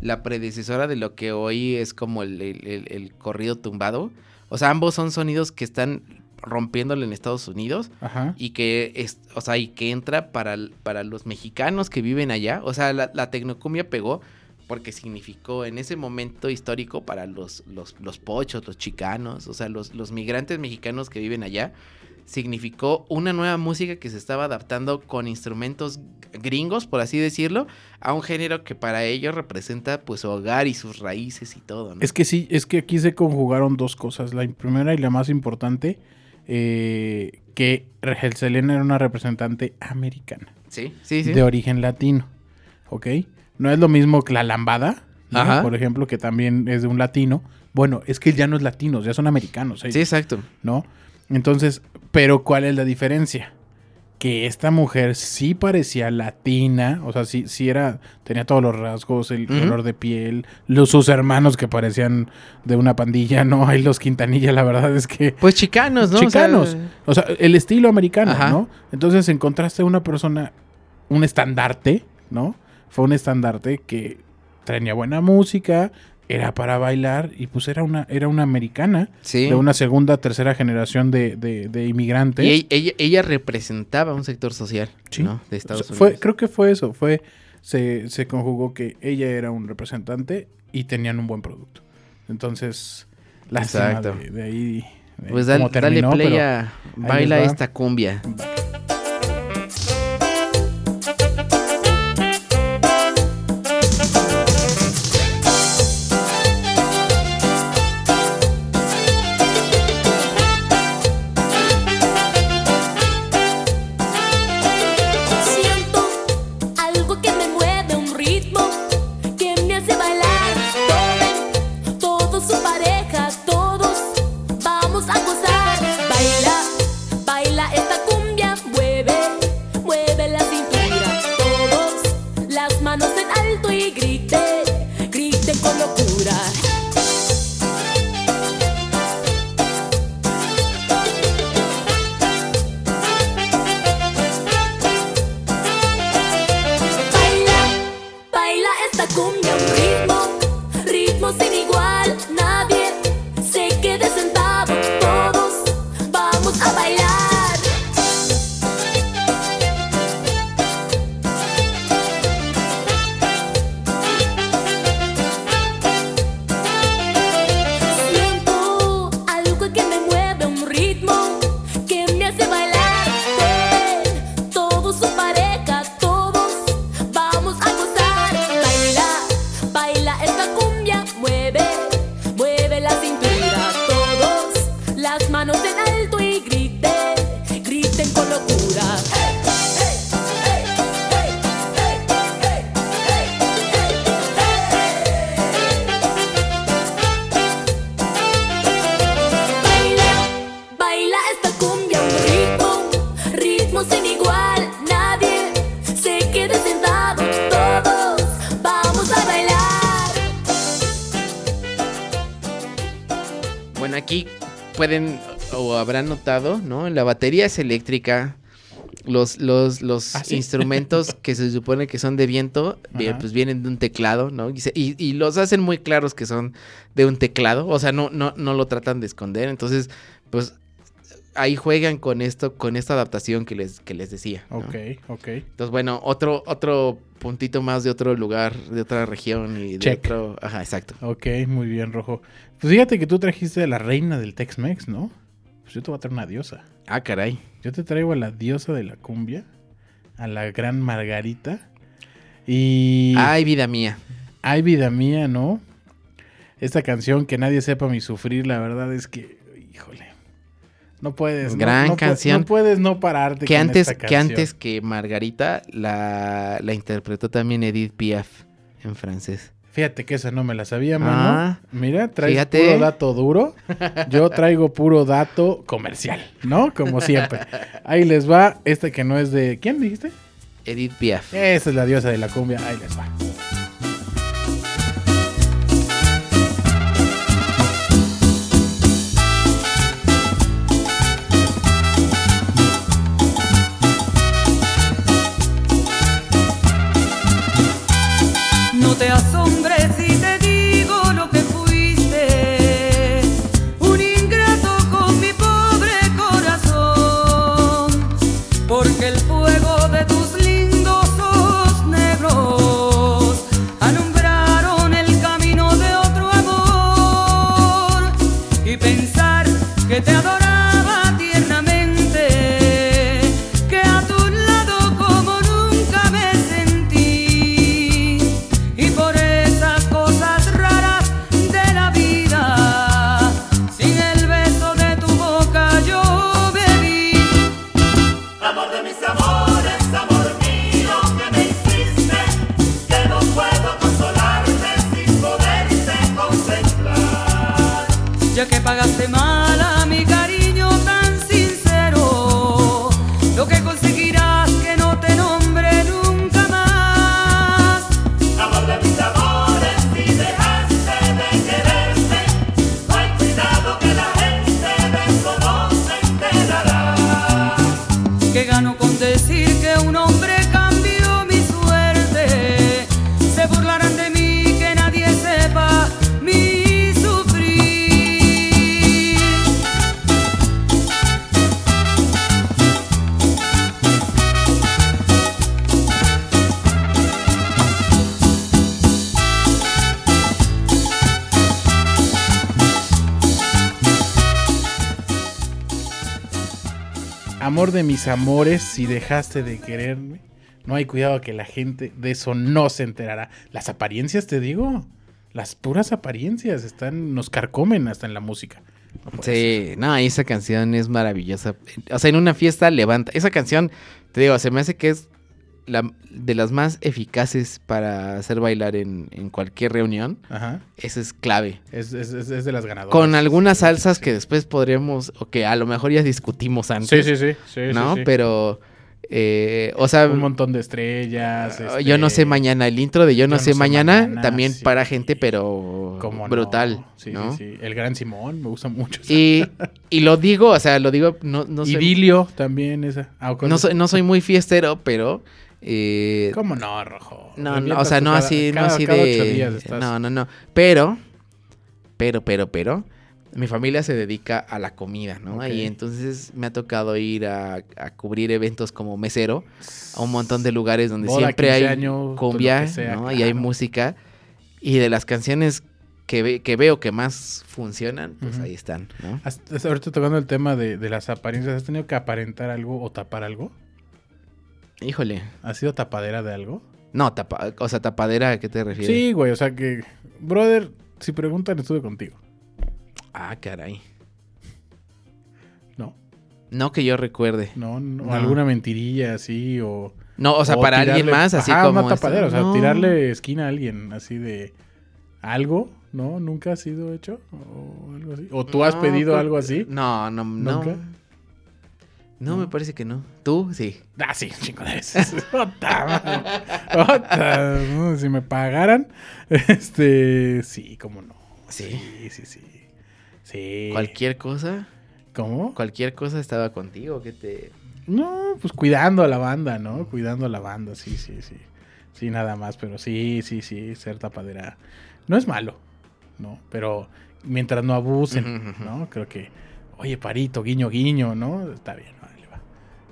la predecesora de lo que hoy es como el, el- el- el corrido tumbado. O sea, ambos son sonidos que están rompiéndole en Estados Unidos Ajá. y que es, o sea, y que entra para, para los mexicanos que viven allá. O sea, la, la tecnocumbia pegó porque significó en ese momento histórico para los, los, los pochos, los chicanos, o sea, los, los migrantes mexicanos que viven allá, significó una nueva música que se estaba adaptando con instrumentos gringos, por así decirlo, a un género que para ellos representa pues su hogar y sus raíces y todo, ¿no? Es que sí, es que aquí se conjugaron dos cosas. La primera y la más importante, eh, que Regel Selena era una representante americana, Sí, sí, sí. de origen latino, ¿ok? No es lo mismo que la lambada, por ejemplo, que también es de un latino. Bueno, es que ya no es latinos, ya son americanos, ellos, Sí, exacto. ¿no? Entonces, pero ¿cuál es la diferencia? Que esta mujer sí parecía latina, o sea, sí, sí era, tenía todos los rasgos, el color de piel, los, sus hermanos que parecían de una pandilla, <laughs> ¿no? Hay los Quintanilla, la verdad es que... Pues chicanos, ¿no? O sea, Chicanos, o sea, el estilo americano, Ajá. ¿no? Entonces encontraste una persona, un estandarte, ¿no? Fue un estandarte que tenía buena música, era para bailar y pues era una, era una americana sí. de una segunda, tercera generación de, de, de inmigrantes. Y ella, ella, representaba un sector social Sí. ¿no? de Estados O sea, Unidos. fue, creo que fue eso, fue, se, se conjugó que ella era un representante y tenían un buen producto. Entonces, lástima Exacto. de, de ahí, eh, Pues dale, dale terminó, play a Baila va. esta cumbia. Siento batería es eléctrica. Los, los, los ¿Ah, sí? instrumentos <laughs> que se supone que son de viento, vi- Ajá. pues vienen de un teclado, ¿no? Y, se- y- y los hacen muy claros que son de un teclado. O sea, no, no, no lo tratan de esconder. Entonces, pues ahí juegan con esto, con esta adaptación que les, que les decía. ¿no? Ok, ok. Entonces, bueno, otro, otro puntito más de otro lugar, de otra región y de Check. otro. Ajá, exacto. Ok, muy bien, Rojo. Pues fíjate que tú trajiste a la reina del Tex-Mex, ¿no? Pues yo te voy a traer una diosa. Ah, caray. Yo te traigo a la diosa de la cumbia, a la gran Margarita. Y... Ay, vida mía. Ay, vida mía, ¿no? Esta canción que nadie sepa mi sufrir, la verdad es que, híjole, no puedes. Gran no canción. No puedes no pararte. Que con antes, esta que antes que Margarita la, la interpretó también Edith Piaf en francés. Fíjate que esa no me la sabía, mano. Ah, Mira, traes fíjate. puro dato duro. Yo traigo puro dato comercial, ¿no? Como siempre. Ahí les va esta que no es de. ¿Quién dijiste? Edith Piaf. Esa es la diosa de la cumbia. Ahí les va. Amor de mis amores, si dejaste de quererme. No hay cuidado que la gente de eso no se enterará. Las apariencias, te digo. Las puras apariencias están, nos carcomen hasta en la música. No Sí, no, esa canción es maravillosa. O sea, en una fiesta levanta. Esa canción, te digo, se me hace que es la, de las más eficaces para hacer bailar en, en cualquier reunión. Ajá. Esa es clave. Es, es- es- de las ganadoras. Con algunas salsas que después podríamos, o que a lo mejor ya discutimos antes. Sí, sí, sí. ¿No? sí. Pero, eh, o sea, Un montón de estrellas. Yo no este, sé mañana, el intro de Yo no, Yo sé, mañana, Mañana, también sí. para gente, pero no. brutal, Sí, ¿no? sí, sí. El Gran Simón, me gusta mucho. Y, y lo digo, o sea, lo digo, no, no soy, Idilio también esa. Ah, ¿cuál no soy, no soy muy fiestero, pero... eh, ¿Cómo no, Rojo? no, no, o sea, no cada- así, no así de... estás- No, no, no. Pero, pero, pero, pero, mi familia se dedica a la comida, ¿no? Y entonces me ha tocado ir a, a cubrir eventos como mesero a un montón de lugares donde Boda, siempre 15 hay años, cumbia, sea, ¿no? Y hay música. Y de las canciones que, ve- que veo que más funcionan, pues ahí están, ¿no? Ahorita tocando el tema de, de las apariencias, ¿has tenido que aparentar algo o tapar algo? Híjole. ¿Has sido tapadera de algo? No, tapa, o sea, tapadera, ¿a qué te refieres? Sí, güey, o sea que, brother, si preguntan, estuve contigo. Ah, caray. No. No que yo recuerde. No, no, No. alguna mentirilla así o... No, o sea, para alguien más, así Ajá, como una tapadera, esto, o sea, no. tirarle esquina a alguien, así de... ¿Algo? ¿No? ¿Nunca ha sido hecho? ¿O algo así? ¿O tú has pedido algo así? No, no, no. ¿Nunca? No, me parece que no. ¿Tú? Sí. Ah, sí, chingo de veces. <laughs> Ota, no, si me pagaran, <laughs> este, sí, cómo no. Sí. Sí, sí, sí. Sí. ¿Cualquier cosa? ¿Cómo? ¿Cualquier cosa estaba contigo? que te...? No, pues cuidando a la banda, ¿no? Cuidando a la banda, sí, sí, sí. Sí, nada más, pero sí, sí, sí, ser tapadera. No es malo, ¿no? Pero mientras no abusen. ¿no? Creo que, oye, parito, guiño, guiño, ¿no? Está bien.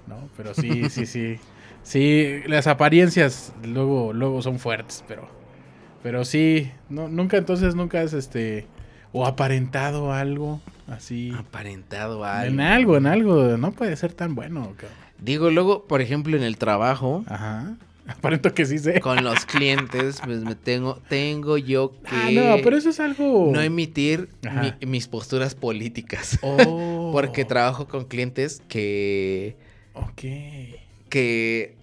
¿No? Pero sí, sí, sí. Sí, las apariencias luego, luego son fuertes, pero, pero sí, no, nunca, entonces nunca es este, o aparentado algo así. Aparentado En algo. algo, en algo, no puede ser tan bueno, cabrón. Digo, luego, por ejemplo, en el trabajo, Ajá. <laughs> Aparento que sí sé. con los clientes, pues me tengo, tengo yo que Ah, no, pero eso es algo. no emitir mi- mis posturas políticas. Oh. <laughs> Porque trabajo con clientes que... Ok. que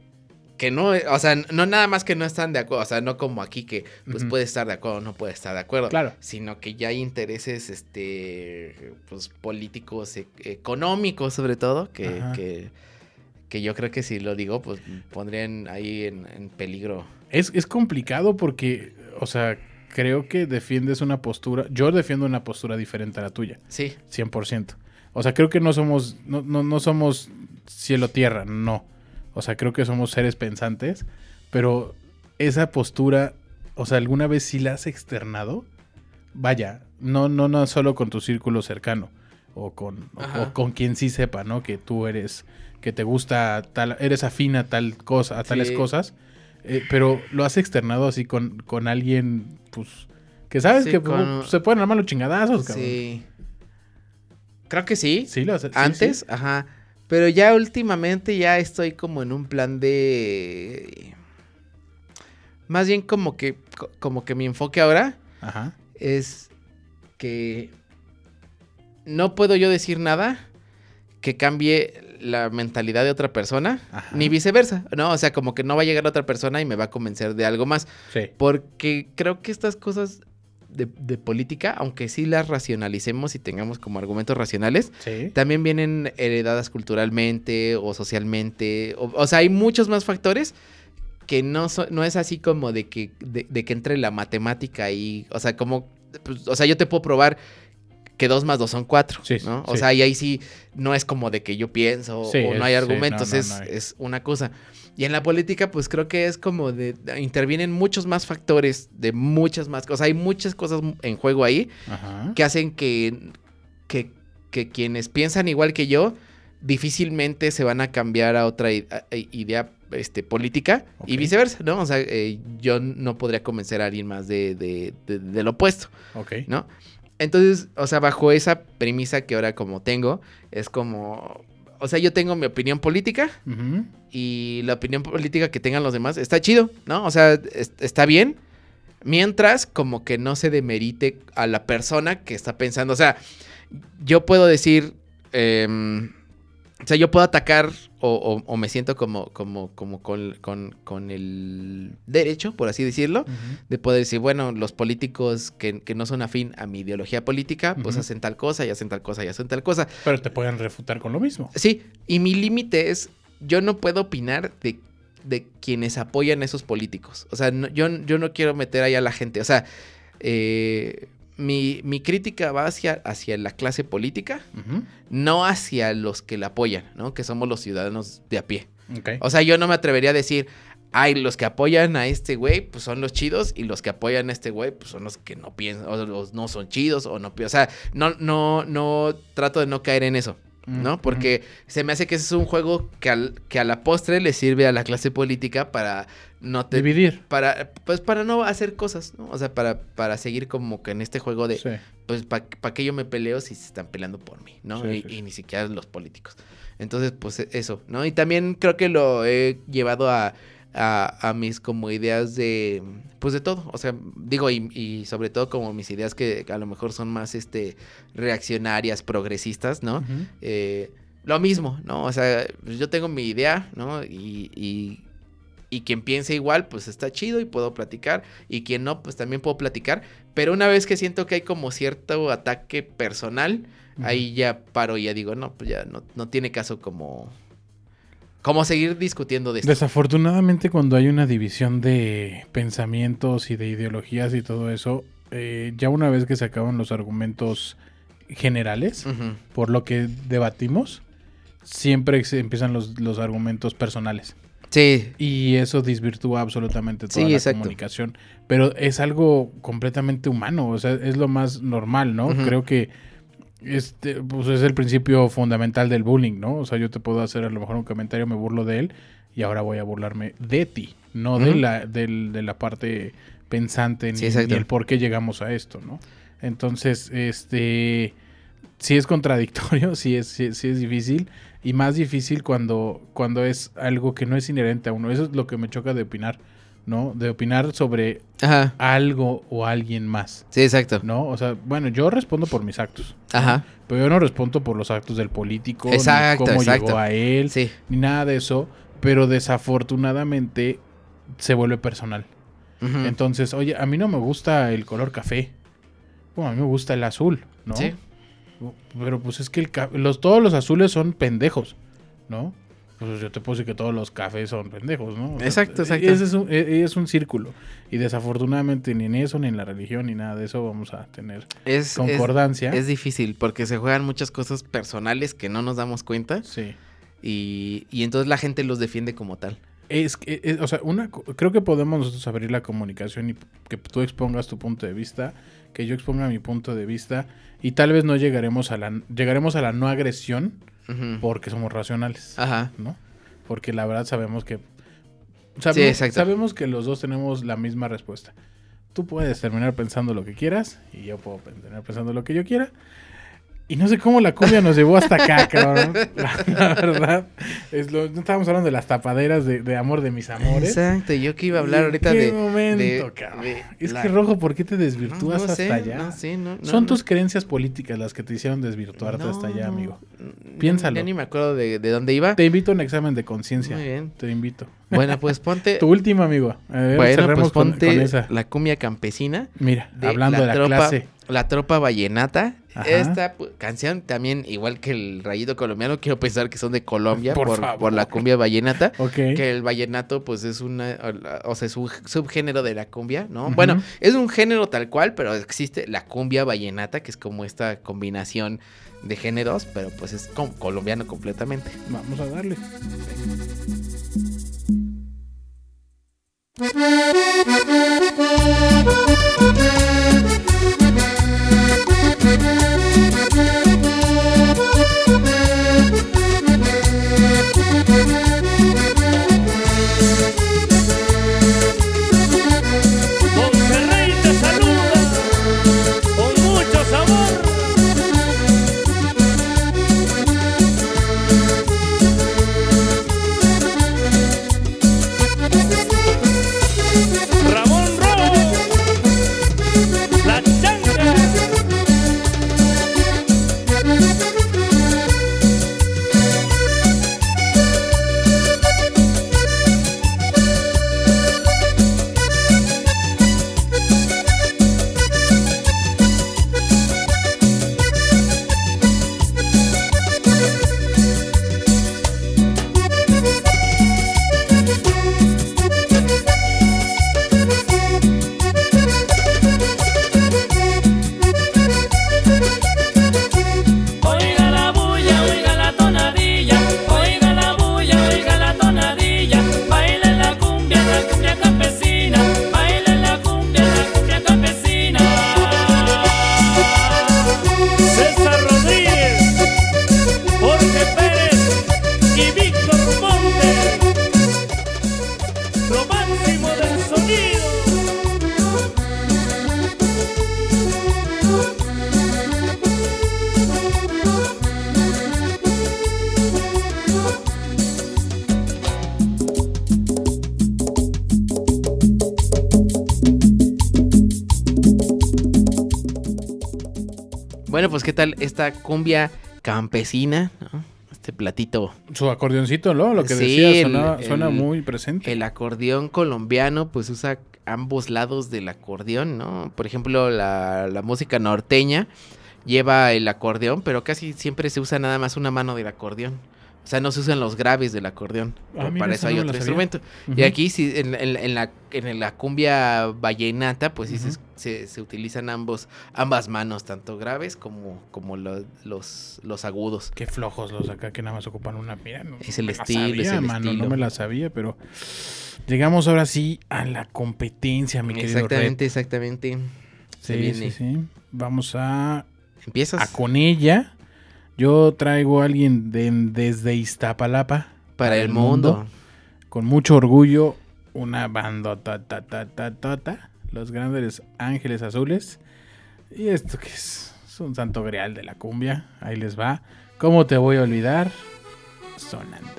que no, o sea, no nada más que no están de acuerdo, o sea, no como aquí que pues puede estar de acuerdo o no puede estar de acuerdo, Claro. sino que ya hay intereses este pues políticos e- económicos sobre todo que, que que yo creo que si lo digo pues pondrían ahí en, en peligro. Es, es complicado porque, o sea, creo que defiendes una postura. Yo defiendo una postura diferente a la tuya. Sí. 100%. O sea, creo que no somos, no, no, no somos cielo-tierra, no. O sea, creo que somos seres pensantes, pero esa postura, o sea, ¿alguna vez sí la has externado? Vaya, no, no, no solo con tu círculo cercano, o con, o- con quien sí sepa, ¿no? Que tú eres, que te gusta tal, eres afín a tal cosa, a tales cosas, eh, pero lo has externado así con, con alguien, pues, que sabes Sí, que con- pues, se pueden armar los chingadazos, cabrón. Sí. Creo que sí. Sí, lo has- Antes, sí. ajá. Pero ya últimamente ya estoy como en un plan de. Más bien como que. co- Como que mi enfoque ahora Ajá. es que no puedo yo decir nada que cambie la mentalidad de otra persona, Ajá. ni viceversa, ¿no? O sea, como que no va a llegar otra persona y me va a convencer de algo más. Sí. Porque creo que estas cosas de, de política, aunque sí las racionalicemos y tengamos como argumentos racionales, Sí. también vienen heredadas culturalmente o socialmente. O, o sea, hay muchos más factores que no, so- no es así como de que, de, de que entre la matemática y, o sea, como, pues, o sea, yo te puedo probar que dos más dos son cuatro, Sí, ¿no? O sí. sea, y ahí sí no es como de que yo pienso Sí, o no hay argumentos, no, no, es, no hay. es una cosa. Y en la política, pues creo que es como de, intervienen muchos más factores de muchas más cosas. Hay muchas cosas en juego ahí Ajá. que hacen que, que, que quienes piensan igual que yo difícilmente se van a cambiar a otra i- idea este, política y viceversa, ¿no? O sea, eh, yo no podría convencer a alguien más de, de- de- del opuesto, Ok. ¿no? Entonces, o sea, bajo esa premisa que ahora como tengo, es como, o sea, yo tengo mi opinión política y la opinión política que tengan los demás está chido, ¿no? O sea, es- está bien. Mientras como que no se demerite a la persona que está pensando. O sea, yo puedo decir, em, o sea, yo puedo atacar o, o- o me siento como, como, como con, con- con el derecho, por así decirlo, de poder decir, bueno, los políticos que, que no son afín a mi ideología política, pues hacen tal cosa y hacen tal cosa y hacen tal cosa. Pero te pueden refutar con lo mismo. Sí, y mi límite es, yo no puedo opinar de, de quienes apoyan a esos políticos. O sea, no- yo, yo no quiero meter ahí a la gente. O sea, eh, mi, mi crítica va hacia, hacia la clase política, no hacia los que la apoyan, ¿no? Que somos los ciudadanos de a pie. O sea, yo no me atrevería a decir, ay, los que apoyan a este güey, pues son los chidos, y los que apoyan a este güey, pues son los que no piensan, o los no son chidos, o no O sea, no, no, no trato de no caer en eso. ¿No? Mm, Porque se me hace que ese es un juego que, al- que a la postre le sirve a la clase política para no te- Dividir. Para, pues para no hacer cosas, ¿no? O sea, para, para seguir como que en este juego de, Sí. pues, ¿para qué yo me peleo si se están peleando por mí, ¿no? Sí, y, sí, y ni siquiera los políticos. Entonces, pues e- eso, ¿no? Y también creo que lo he llevado a, a, a mis como ideas de, pues de todo, o sea, digo, y, y sobre todo como mis ideas que a lo mejor son más, este, reaccionarias, progresistas, ¿no? Eh, lo mismo, ¿no? O sea, pues, yo tengo mi idea, ¿no? Y, y, y quien piense igual, pues está chido y puedo platicar. Y quien no, pues también puedo platicar. Pero una vez que siento que hay como cierto ataque personal, ahí ya paro y ya digo, no, pues ya no, no tiene caso como... Como seguir discutiendo de esto. Desafortunadamente cuando hay una división de pensamientos y de ideologías y todo eso, eh, ya una vez que se acaban los argumentos generales, por lo que debatimos, siempre se empiezan los, los argumentos personales. Sí. Y eso desvirtúa absolutamente toda Sí, la exacto. comunicación. Pero es algo completamente humano, o sea, es lo más normal, ¿no? Creo que este pues es el principio fundamental del bullying, ¿no? O sea, yo te puedo hacer a lo mejor un comentario, me burlo de él y ahora voy a burlarme de ti, no de la del- de la parte pensante ni, Sí, ni el por qué llegamos a esto, ¿no? Entonces, este sí es contradictorio, <laughs> sí es, sí, sí es difícil y más difícil cuando, cuando es algo que no es inherente a uno. Eso es lo que me choca de opinar, ¿no? De opinar sobre Ajá. algo o alguien más. Sí, exacto. ¿No? O sea, bueno, yo respondo por mis actos. ¿no? Ajá. Pero yo no respondo por los actos del político, Exacto, ni cómo exacto. llegó a él, Sí. ni nada de eso. Pero desafortunadamente se vuelve personal. Entonces, oye, a mí no me gusta el color café. Bueno, a mí me gusta el azul, ¿no? Sí. Pero pues es que el los, todos los azules son pendejos, ¿no? Pues yo te puedo decir que todos los cafés son pendejos, ¿no? O sea, Exacto, exacto. Ese es un, e- es un círculo. Y desafortunadamente ni en eso, ni en la religión, ni nada de eso vamos a tener Es, concordancia. Es, es difícil porque se juegan muchas cosas personales que no nos damos cuenta. Sí. Y, y entonces la gente los defiende como tal. Es que, o sea, una, creo que podemos nosotros abrir la comunicación y que tú expongas tu punto de vista, que yo exponga mi punto de vista y tal vez no llegaremos a la llegaremos a la no agresión Porque somos racionales, Ajá. ¿no? Porque la verdad sabemos que sabemos que los dos tenemos la misma respuesta. Tú puedes terminar pensando lo que quieras y yo puedo terminar pensando lo que yo quiera. Y no sé cómo la cumbia nos llevó hasta acá, cabrón. <laughs> La, la verdad. Es lo, no estábamos hablando de las tapaderas de, de amor de mis amores. Exacto, yo que iba a hablar ¿En ahorita qué de. momento, de- cabrón? de Es la- que rojo, ¿por qué te desvirtúas No, no hasta sé, allá? no sé, no- no, Son tus creencias políticas las que te hicieron desvirtuarte hasta allá, amigo. Piénsalo. Ya ni me acuerdo de, de dónde iba. Te invito a un examen de conciencia. Muy bien. Te invito. Bueno, pues ponte. <laughs> Tu último, amigo. A ver, bueno, pues con- ponte con esa. la cumbia campesina. Mira, hablando de la tropa, clase. La tropa vallenata. Ajá. Esta pu- canción también, igual que el rayito colombiano, quiero pensar que son de Colombia Por por, favor. por la cumbia vallenata. <laughs> Que el vallenato, pues es una, o sea, es un subgénero de la cumbia, ¿no? Bueno, es un género tal cual, pero existe la cumbia vallenata, que es como esta combinación de géneros, pero pues es colombiano completamente. Vamos a darle. <laughs> esta cumbia campesina, ¿no? Este platito. Su acordeoncito, ¿no? Lo que Sí, decía el- suena muy presente. El acordeón colombiano pues usa ambos lados del acordeón, ¿no? Por ejemplo, la, la música norteña lleva el acordeón, pero casi siempre se usa nada más una mano del acordeón. O sea, no se usan los graves del acordeón. Ah, mira, para eso hay no otro instrumento. Y aquí sí, en, en- en la, en la cumbia vallenata, pues sí se- se, se utilizan ambos, ambas manos, tanto graves como, como lo- los, los agudos. Qué flojos los acá que nada más ocupan una. Mira, no, Es el estilo, es sabía, el mano, estilo. No me la sabía, pero llegamos ahora sí a la competencia, mi querido Red. Exactamente, exactamente. Se Sí, viene. sí, sí. Vamos a ¿Empiezas? a con ella. Yo traigo a alguien de- desde Iztapalapa Para el mundo. Con mucho orgullo, una banda los grandes ángeles azules. Y esto que es, es un santo grial de la cumbia. Ahí les va. ¿Cómo te voy a olvidar? Sonando.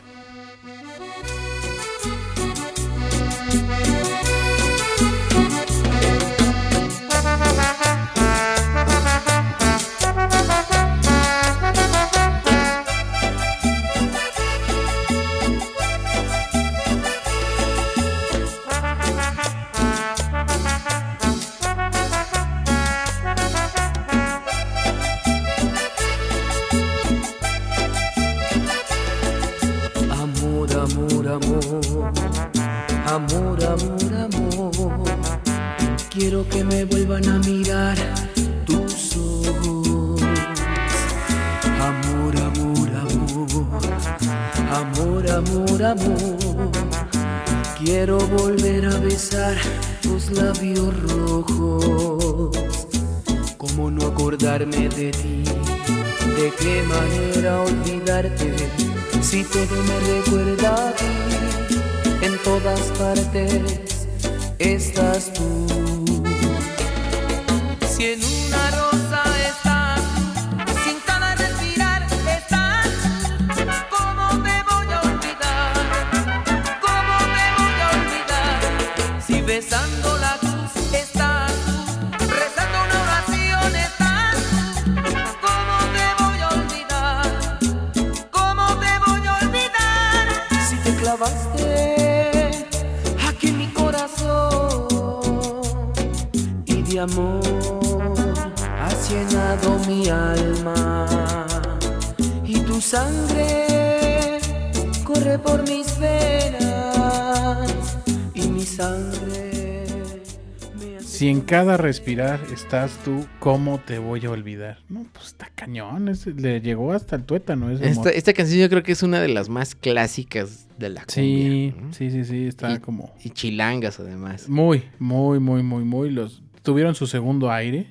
Respirar estás tú, ¿cómo te voy a olvidar? No, pues está cañón. le llegó hasta el tuétano. ese Esta, esta canción yo creo que es una de las más clásicas de la Sí, cumbia. ¿no? sí, sí, sí. Está como Y chilangas además. muy, muy, muy, muy, muy. Los tuvieron su segundo aire.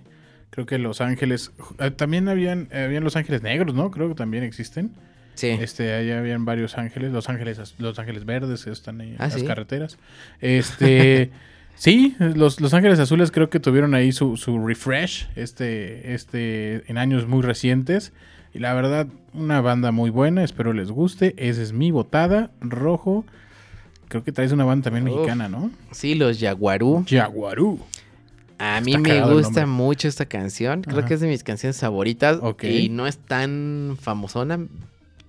Creo que Los Ángeles. eh, También habían, habían Los Ángeles Negros, ¿no? Creo que también existen. Sí. Este, ahí habían varios ángeles, los ángeles, los ángeles verdes están ahí en Ah, las ¿sí? carreteras. Este, <laughs> sí, los, los ángeles azules creo que tuvieron ahí su, su refresh, este, este, en años muy recientes. Y la verdad, una banda muy buena, espero les guste. Esa es mi botada, rojo. Creo que traes una banda también Uf. mexicana, ¿no? Sí, los Yaguarú. Yaguarú. A mí me gusta mucho esta canción. Creo Ajá. que es de mis canciones favoritas. Y no es tan famosona,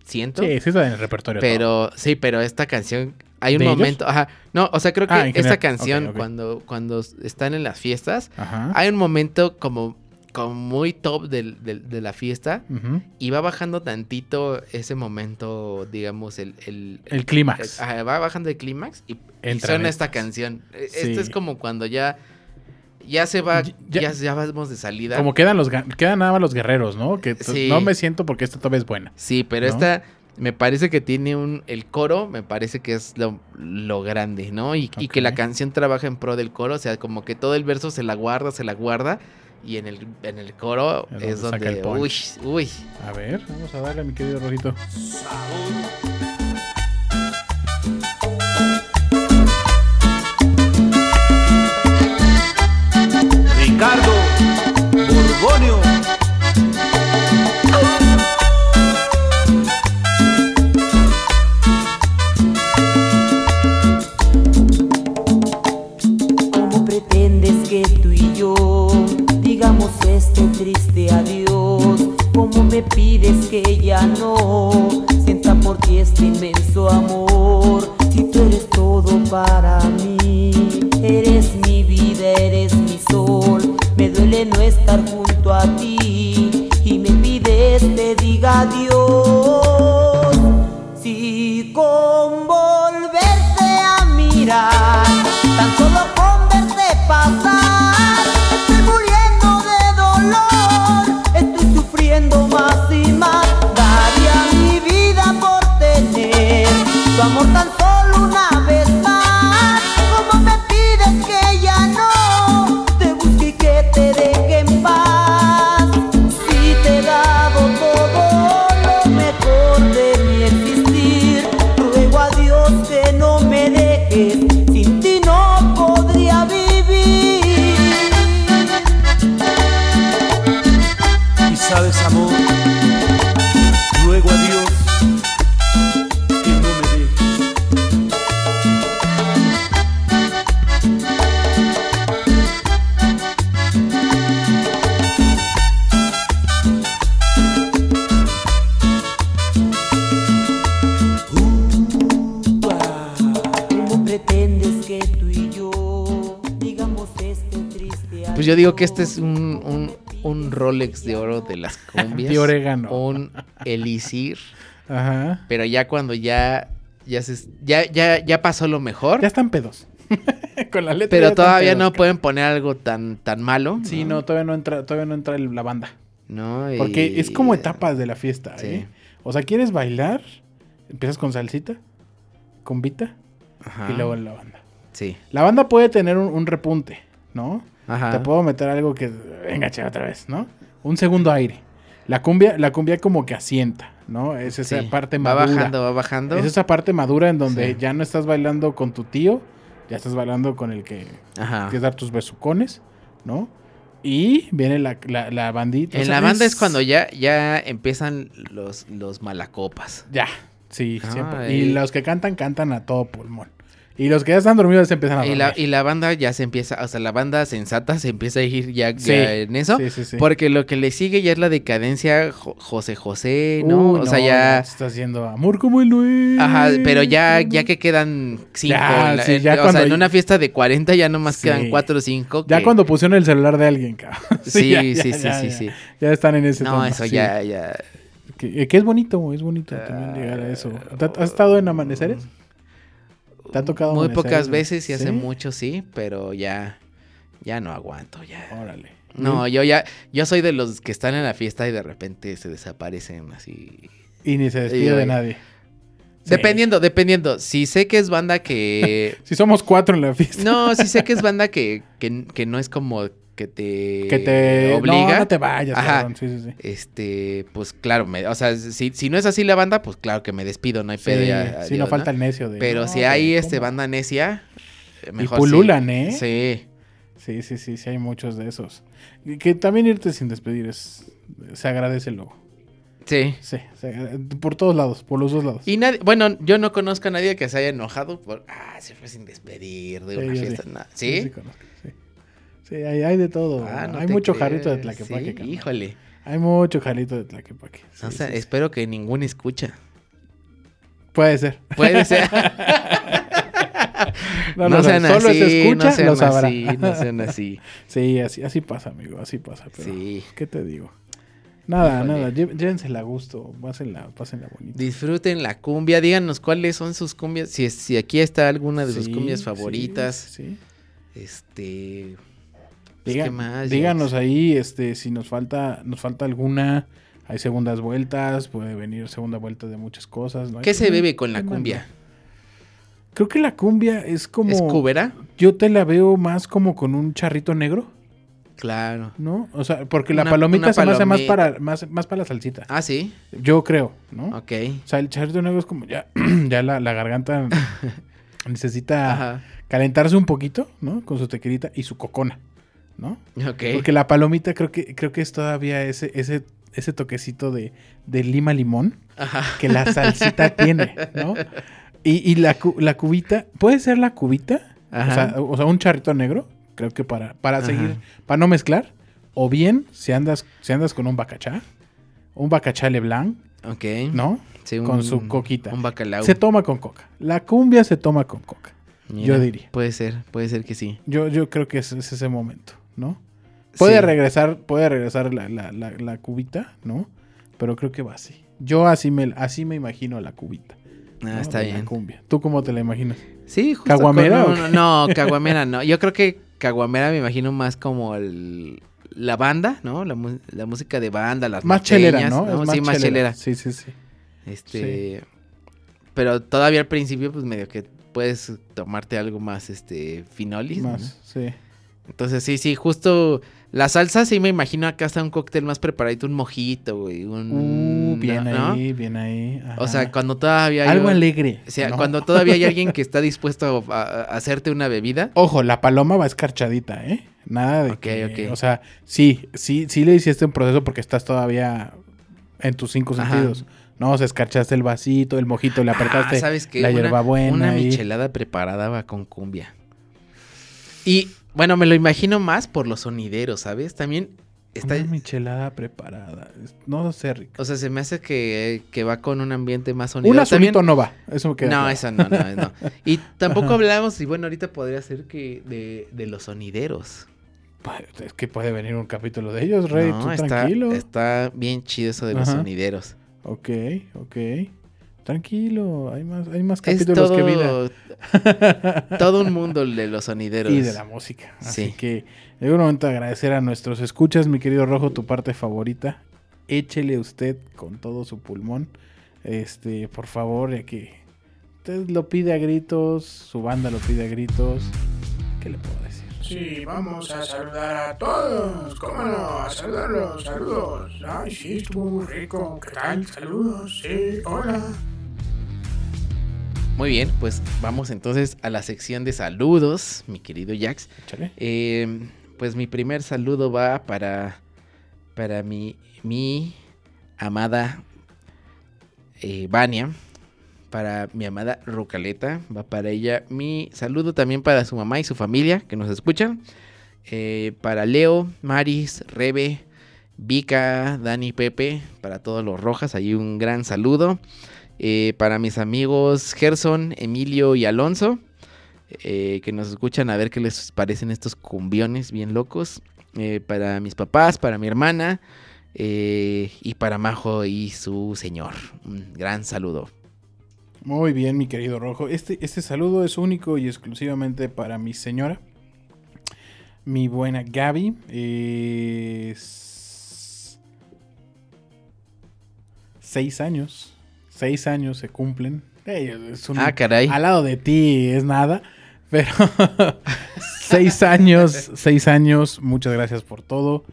siento. Sí, sí está en el repertorio. todo. Pero, sí, pero esta canción, hay un momento, ajá, no, o sea, creo que Ah, en esta canción, cuando, cuando están en las fiestas, Ajá. hay un momento como, como muy top de la fiesta y va bajando tantito ese momento, digamos, el... El, El clímax. ajá, va bajando el clímax y, y suena esta canción. E- Sí. Esto es como cuando ya... Ya se va, Ya- ya, ya, vamos de salida. Como quedan los quedan nada más los guerreros, ¿no? Que Sí. no me siento porque esta todavía es buena. Sí, pero ¿no? esta me parece que tiene un. El coro me parece que es lo, lo grande, ¿no? Y, y que la canción trabaja en pro del coro. O sea, como que todo el verso se la guarda, se la guarda. Y en el, en el coro Es es donde saca el donde. Uy, uy. A ver, vamos a darle a mi querido Rojito. Ricardo Borbonio. Este triste adiós. Como me pides que ya no sienta por ti este inmenso amor. Si tú eres todo para mí, eres mi vida, eres mi sol. Me duele no estar junto a ti y me pides te diga adiós. Si con volverte a mirar, tan solo con verte pasar, Que este es un, un, un Rolex de oro de las <laughs> cumbias. De orégano. Un elixir. Ajá. Pero ya cuando ya ya se, ya, ya, ya pasó lo mejor. Ya están pedos. <laughs> Con la letra. pero todavía pedos, no pueden poner algo tan, tan malo. Sí, no, todavía no entra, todavía no entra el- la banda. No, y- Porque es como etapas de la fiesta, Sí. ¿eh? O sea, ¿quieres bailar? Empiezas con salsita, con vita Ajá. y luego la banda. Sí. La banda puede tener un, un repunte, ¿no? Ajá. Te puedo meter algo que venga, che, otra vez, ¿no? Un segundo aire. La cumbia, la cumbia como que asienta, ¿no? Es esa Sí. parte Va madura. bajando, va bajando. Es esa parte madura en donde Sí. ya no estás bailando con tu tío, ya estás bailando con el que Ajá. quieres dar tus besucones, ¿no? Y viene la, la, la bandita. o En sea, la banda es cuando ya, ya empiezan los, los malacopas. Ya, sí, Ah, siempre. Y los que cantan, cantan a todo pulmón. Y los que ya están dormidos se empiezan a Y la, y la banda ya se empieza, o sea, la banda sensata se empieza a ir ya, ya en eso. Sí, sí, sí. Porque lo que le sigue ya es la decadencia Jo- José José, ¿no? O sea, ya... te Está haciendo amor como el Luis. Ajá, pero ya, ya que quedan cinco. Ya, en la- sí, en- ya o sea, en una fiesta de 40 ya nomás quedan cuatro o cinco. Ya que- cuando pusieron el celular de alguien, cabrón. <laughs> Sí, ya, sí, ya, sí, ya, sí, ya. sí. Ya están en ese No, tono, eso ya, ya... Que, que es bonito, es bonito también llegar a eso. ¿Te- ¿Has estado en amaneceres? ¿Te ha tocado Muy pocas veces y hace ¿Sí? mucho, sí, pero ya... Ya no aguanto, ya. Órale. No, yo ya... Yo soy de los que están en la fiesta y de repente se desaparecen así... Y ni se despide de nadie. Sí. Dependiendo, dependiendo. Si sé que es banda que... <laughs> Si somos cuatro en la fiesta. no, si sé que es <laughs> banda que, que, que no es como que te... Que te Obliga. No, no te vayas, Ajá. cabrón. Sí, sí, sí. Este, pues claro, me- o sea, si, si no es así la banda, pues claro que me despido, no hay pedo. Ya, sí, no falta el necio de, Pero no, si hay este banda necia, eh, Y mejor pululan, sí. ¿eh? Sí. Sí, sí, sí, sí, hay muchos de esos. Y que también irte sin despedir es. Se agradece luego. Sí. Sí, se por todos lados, por los dos lados. Y nadie, bueno, yo no conozco a nadie que se haya enojado por, ah, se fue sin despedir de Sí, una fiesta. sí. na- Sí, ¿Sí? sí conozco, sí. Hay, hay de todo. Ah, no hay mucho creo. jarrito de Tlaquepaque. Sí, híjole. Hay mucho jarito de Tlaquepaque. Sí, espero que ningún escucha. Puede ser. Puede ser. <laughs> <laughs> No, No no, sean solo así, se escucha, no sean lo sabrá. así, no sean así. <laughs> sí, así, así pasa, amigo, así pasa. Pero, Sí. ¿Qué te digo? Nada, Híjole. nada, llé- llévensela a gusto, pásenla, pásenla bonito. Disfruten la cumbia, díganos cuáles son sus cumbias, si, aquí está alguna de sus cumbias favoritas. sí. Este, Diga- ¿qué más? díganos ahí este si nos falta nos falta alguna hay segundas vueltas puede venir segunda vuelta de muchas cosas ¿no? ¿Qué se bebe con la cumbia? creo que la cumbia es como ¿Es cubera? yo te la veo más como con un charrito negro Claro. no o sea porque la Una- palomita una se me hace más palomita. para más más para la salsita Ah, sí. yo creo no Ok. o sea el charrito negro es como ya <clears throat> ya la, la garganta <laughs> necesita Ajá. calentarse un poquito no con su tequilita y su cocona no. Porque la palomita creo que, creo que es todavía ese, ese, ese toquecito de, de lima limón Ajá. que la salsita <laughs> tiene, ¿no? Y, y la, la cubita, ¿puede ser la cubita? O sea, o sea, un charrito negro, creo que para, para Ajá. seguir, para no mezclar, O bien, si andas, si andas con un bacachá, un bacachá Leblanc, Ok. ¿no? Sí, con su coquita. Un bacalao. Se toma con coca. La cumbia se toma con coca. Mira, Yo diría. Puede ser, puede ser que sí. Yo, yo creo que es, es ese momento, ¿no? Puede Sí. regresar, puede regresar la, la- la- la cubita, ¿no? Pero creo que va así. Yo así me, así me imagino la cubita. Ah, ¿no? está de la bien. cumbia. ¿Tú cómo te la imaginas? Sí, justo ¿Caguamera con o un- qué? <laughs> No, caguamera no. Yo creo que caguamera me imagino más como el, la banda, ¿no? La, la música de banda, las Más chelera, norteñas, ¿no? Es Sí, más chelera. Sí, sí, sí. Este, pero todavía al principio pues medio que puedes tomarte algo más este finolis, ¿no? Más, sí. Entonces sí, sí, justo la salsa sí me imagino acá está un cóctel más preparadito, un mojito, güey, un Uh, bien ¿no? ahí, bien ahí. O sea, cuando todavía hay Algo un- alegre, O sea, ¿no? cuando todavía hay alguien que <laughs> está dispuesto a, a hacerte una bebida. Ojo, la paloma va escarchadita, ¿eh? Nada de Ok, que, ok. o sea, sí, sí, sí le hiciste un proceso porque estás todavía en tus cinco Ajá. sentidos. No, o sea, escarchaste el vasito, el mojito, le apretaste Ah, ¿sabes qué? la Una- hierbabuena. Una michelada preparada va con cumbia. Y bueno, me lo imagino más por los sonideros, ¿sabes? También está. Una michelada preparada. No sé, rico. O sea, se me hace que, que va con un ambiente más sonidero. Un azulito También- no va. Eso me queda No, claro. eso no, no, no. Y <laughs> tampoco hablamos, y bueno, ahorita podría ser que de, de los sonideros. Es que puede venir un capítulo de ellos, Rey. No, tú está, tranquilo. está bien chido eso de los Ajá. sonideros. Ok, ok. Tranquilo, hay más, hay más Es capítulos que todo- vida. <laughs> todo un mundo de los sonideros. Y de la música. Así Sí. que en un momento agradecer a nuestros escuchas, mi querido Rojo, tu parte favorita. Échele usted con todo su pulmón. Este, por favor, ya que usted lo pide a gritos, su banda lo pide a gritos. ¿Qué le puedo decir? Sí, vamos a saludar a todos. ¿Cómo no? A saludarlos. Saludos. Ay, sí, estuvo muy rico. ¿Qué tal? Saludos. Sí, hola. Muy bien, pues vamos entonces a la sección de saludos, mi querido Jax. Eh, pues mi primer saludo va para, para mi, mi amada eh, Vania, para mi amada Rucaleta, va para ella. Mi saludo también para su mamá y su familia que nos escuchan. Eh, para Leo, Maris, Rebe, Vika, Dani, Pepe, para todos los rojas, ahí un gran saludo. Eh, para mis amigos Gerson, Emilio y Alonso, eh, que nos escuchan a ver qué les parecen estos cumbiones bien locos. Eh, para mis papás, para mi hermana y para Majo y su señor. Un gran saludo. Muy bien, mi querido Rojo. Este, este saludo es único y exclusivamente para mi señora. Mi buena Gaby. Seis años. Seis años se cumplen. Ey, es un- Ah, caray. Al lado de ti es nada. Pero <laughs> seis años, seis años. Muchas gracias por todo.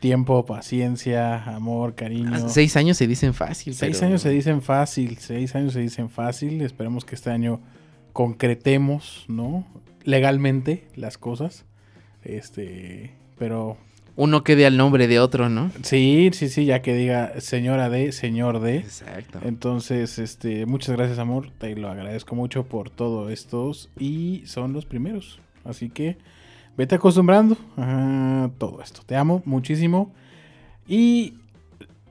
Tiempo, paciencia, amor, cariño. Ah, seis años se dicen fácil. Seis pero- años se dicen fácil, seis años se dicen fácil. Esperemos que este año concretemos, ¿no? Legalmente las cosas. Este, pero Uno quede al nombre de otro, ¿no? sí, sí, sí, ya que diga señora de, señor de. Exacto. Entonces, este, muchas gracias, amor. Te lo agradezco mucho por todo estos y son los primeros. Así que vete acostumbrando a todo esto. Te amo muchísimo y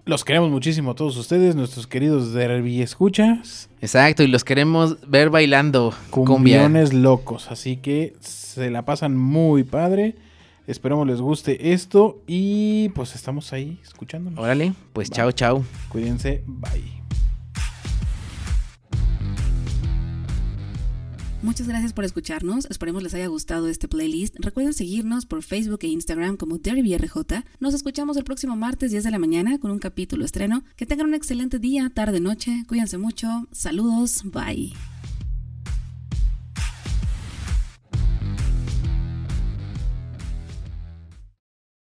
los queremos muchísimo a todos ustedes, nuestros queridos Derby Escuchas. Exacto, y los queremos ver bailando cumbia. Cumbiones locos. Así que se la pasan muy padre. Esperamos les guste esto y pues estamos ahí escuchándonos. Órale, pues chao, chao. Cuídense, bye. Muchas gracias por escucharnos, esperemos les haya gustado este playlist. Recuerden seguirnos por Facebook e Instagram como DerbyRJ. Nos escuchamos el próximo martes 10 de la mañana con un capítulo estreno. Que tengan un excelente día, tarde, noche. Cuídense mucho. Saludos, bye.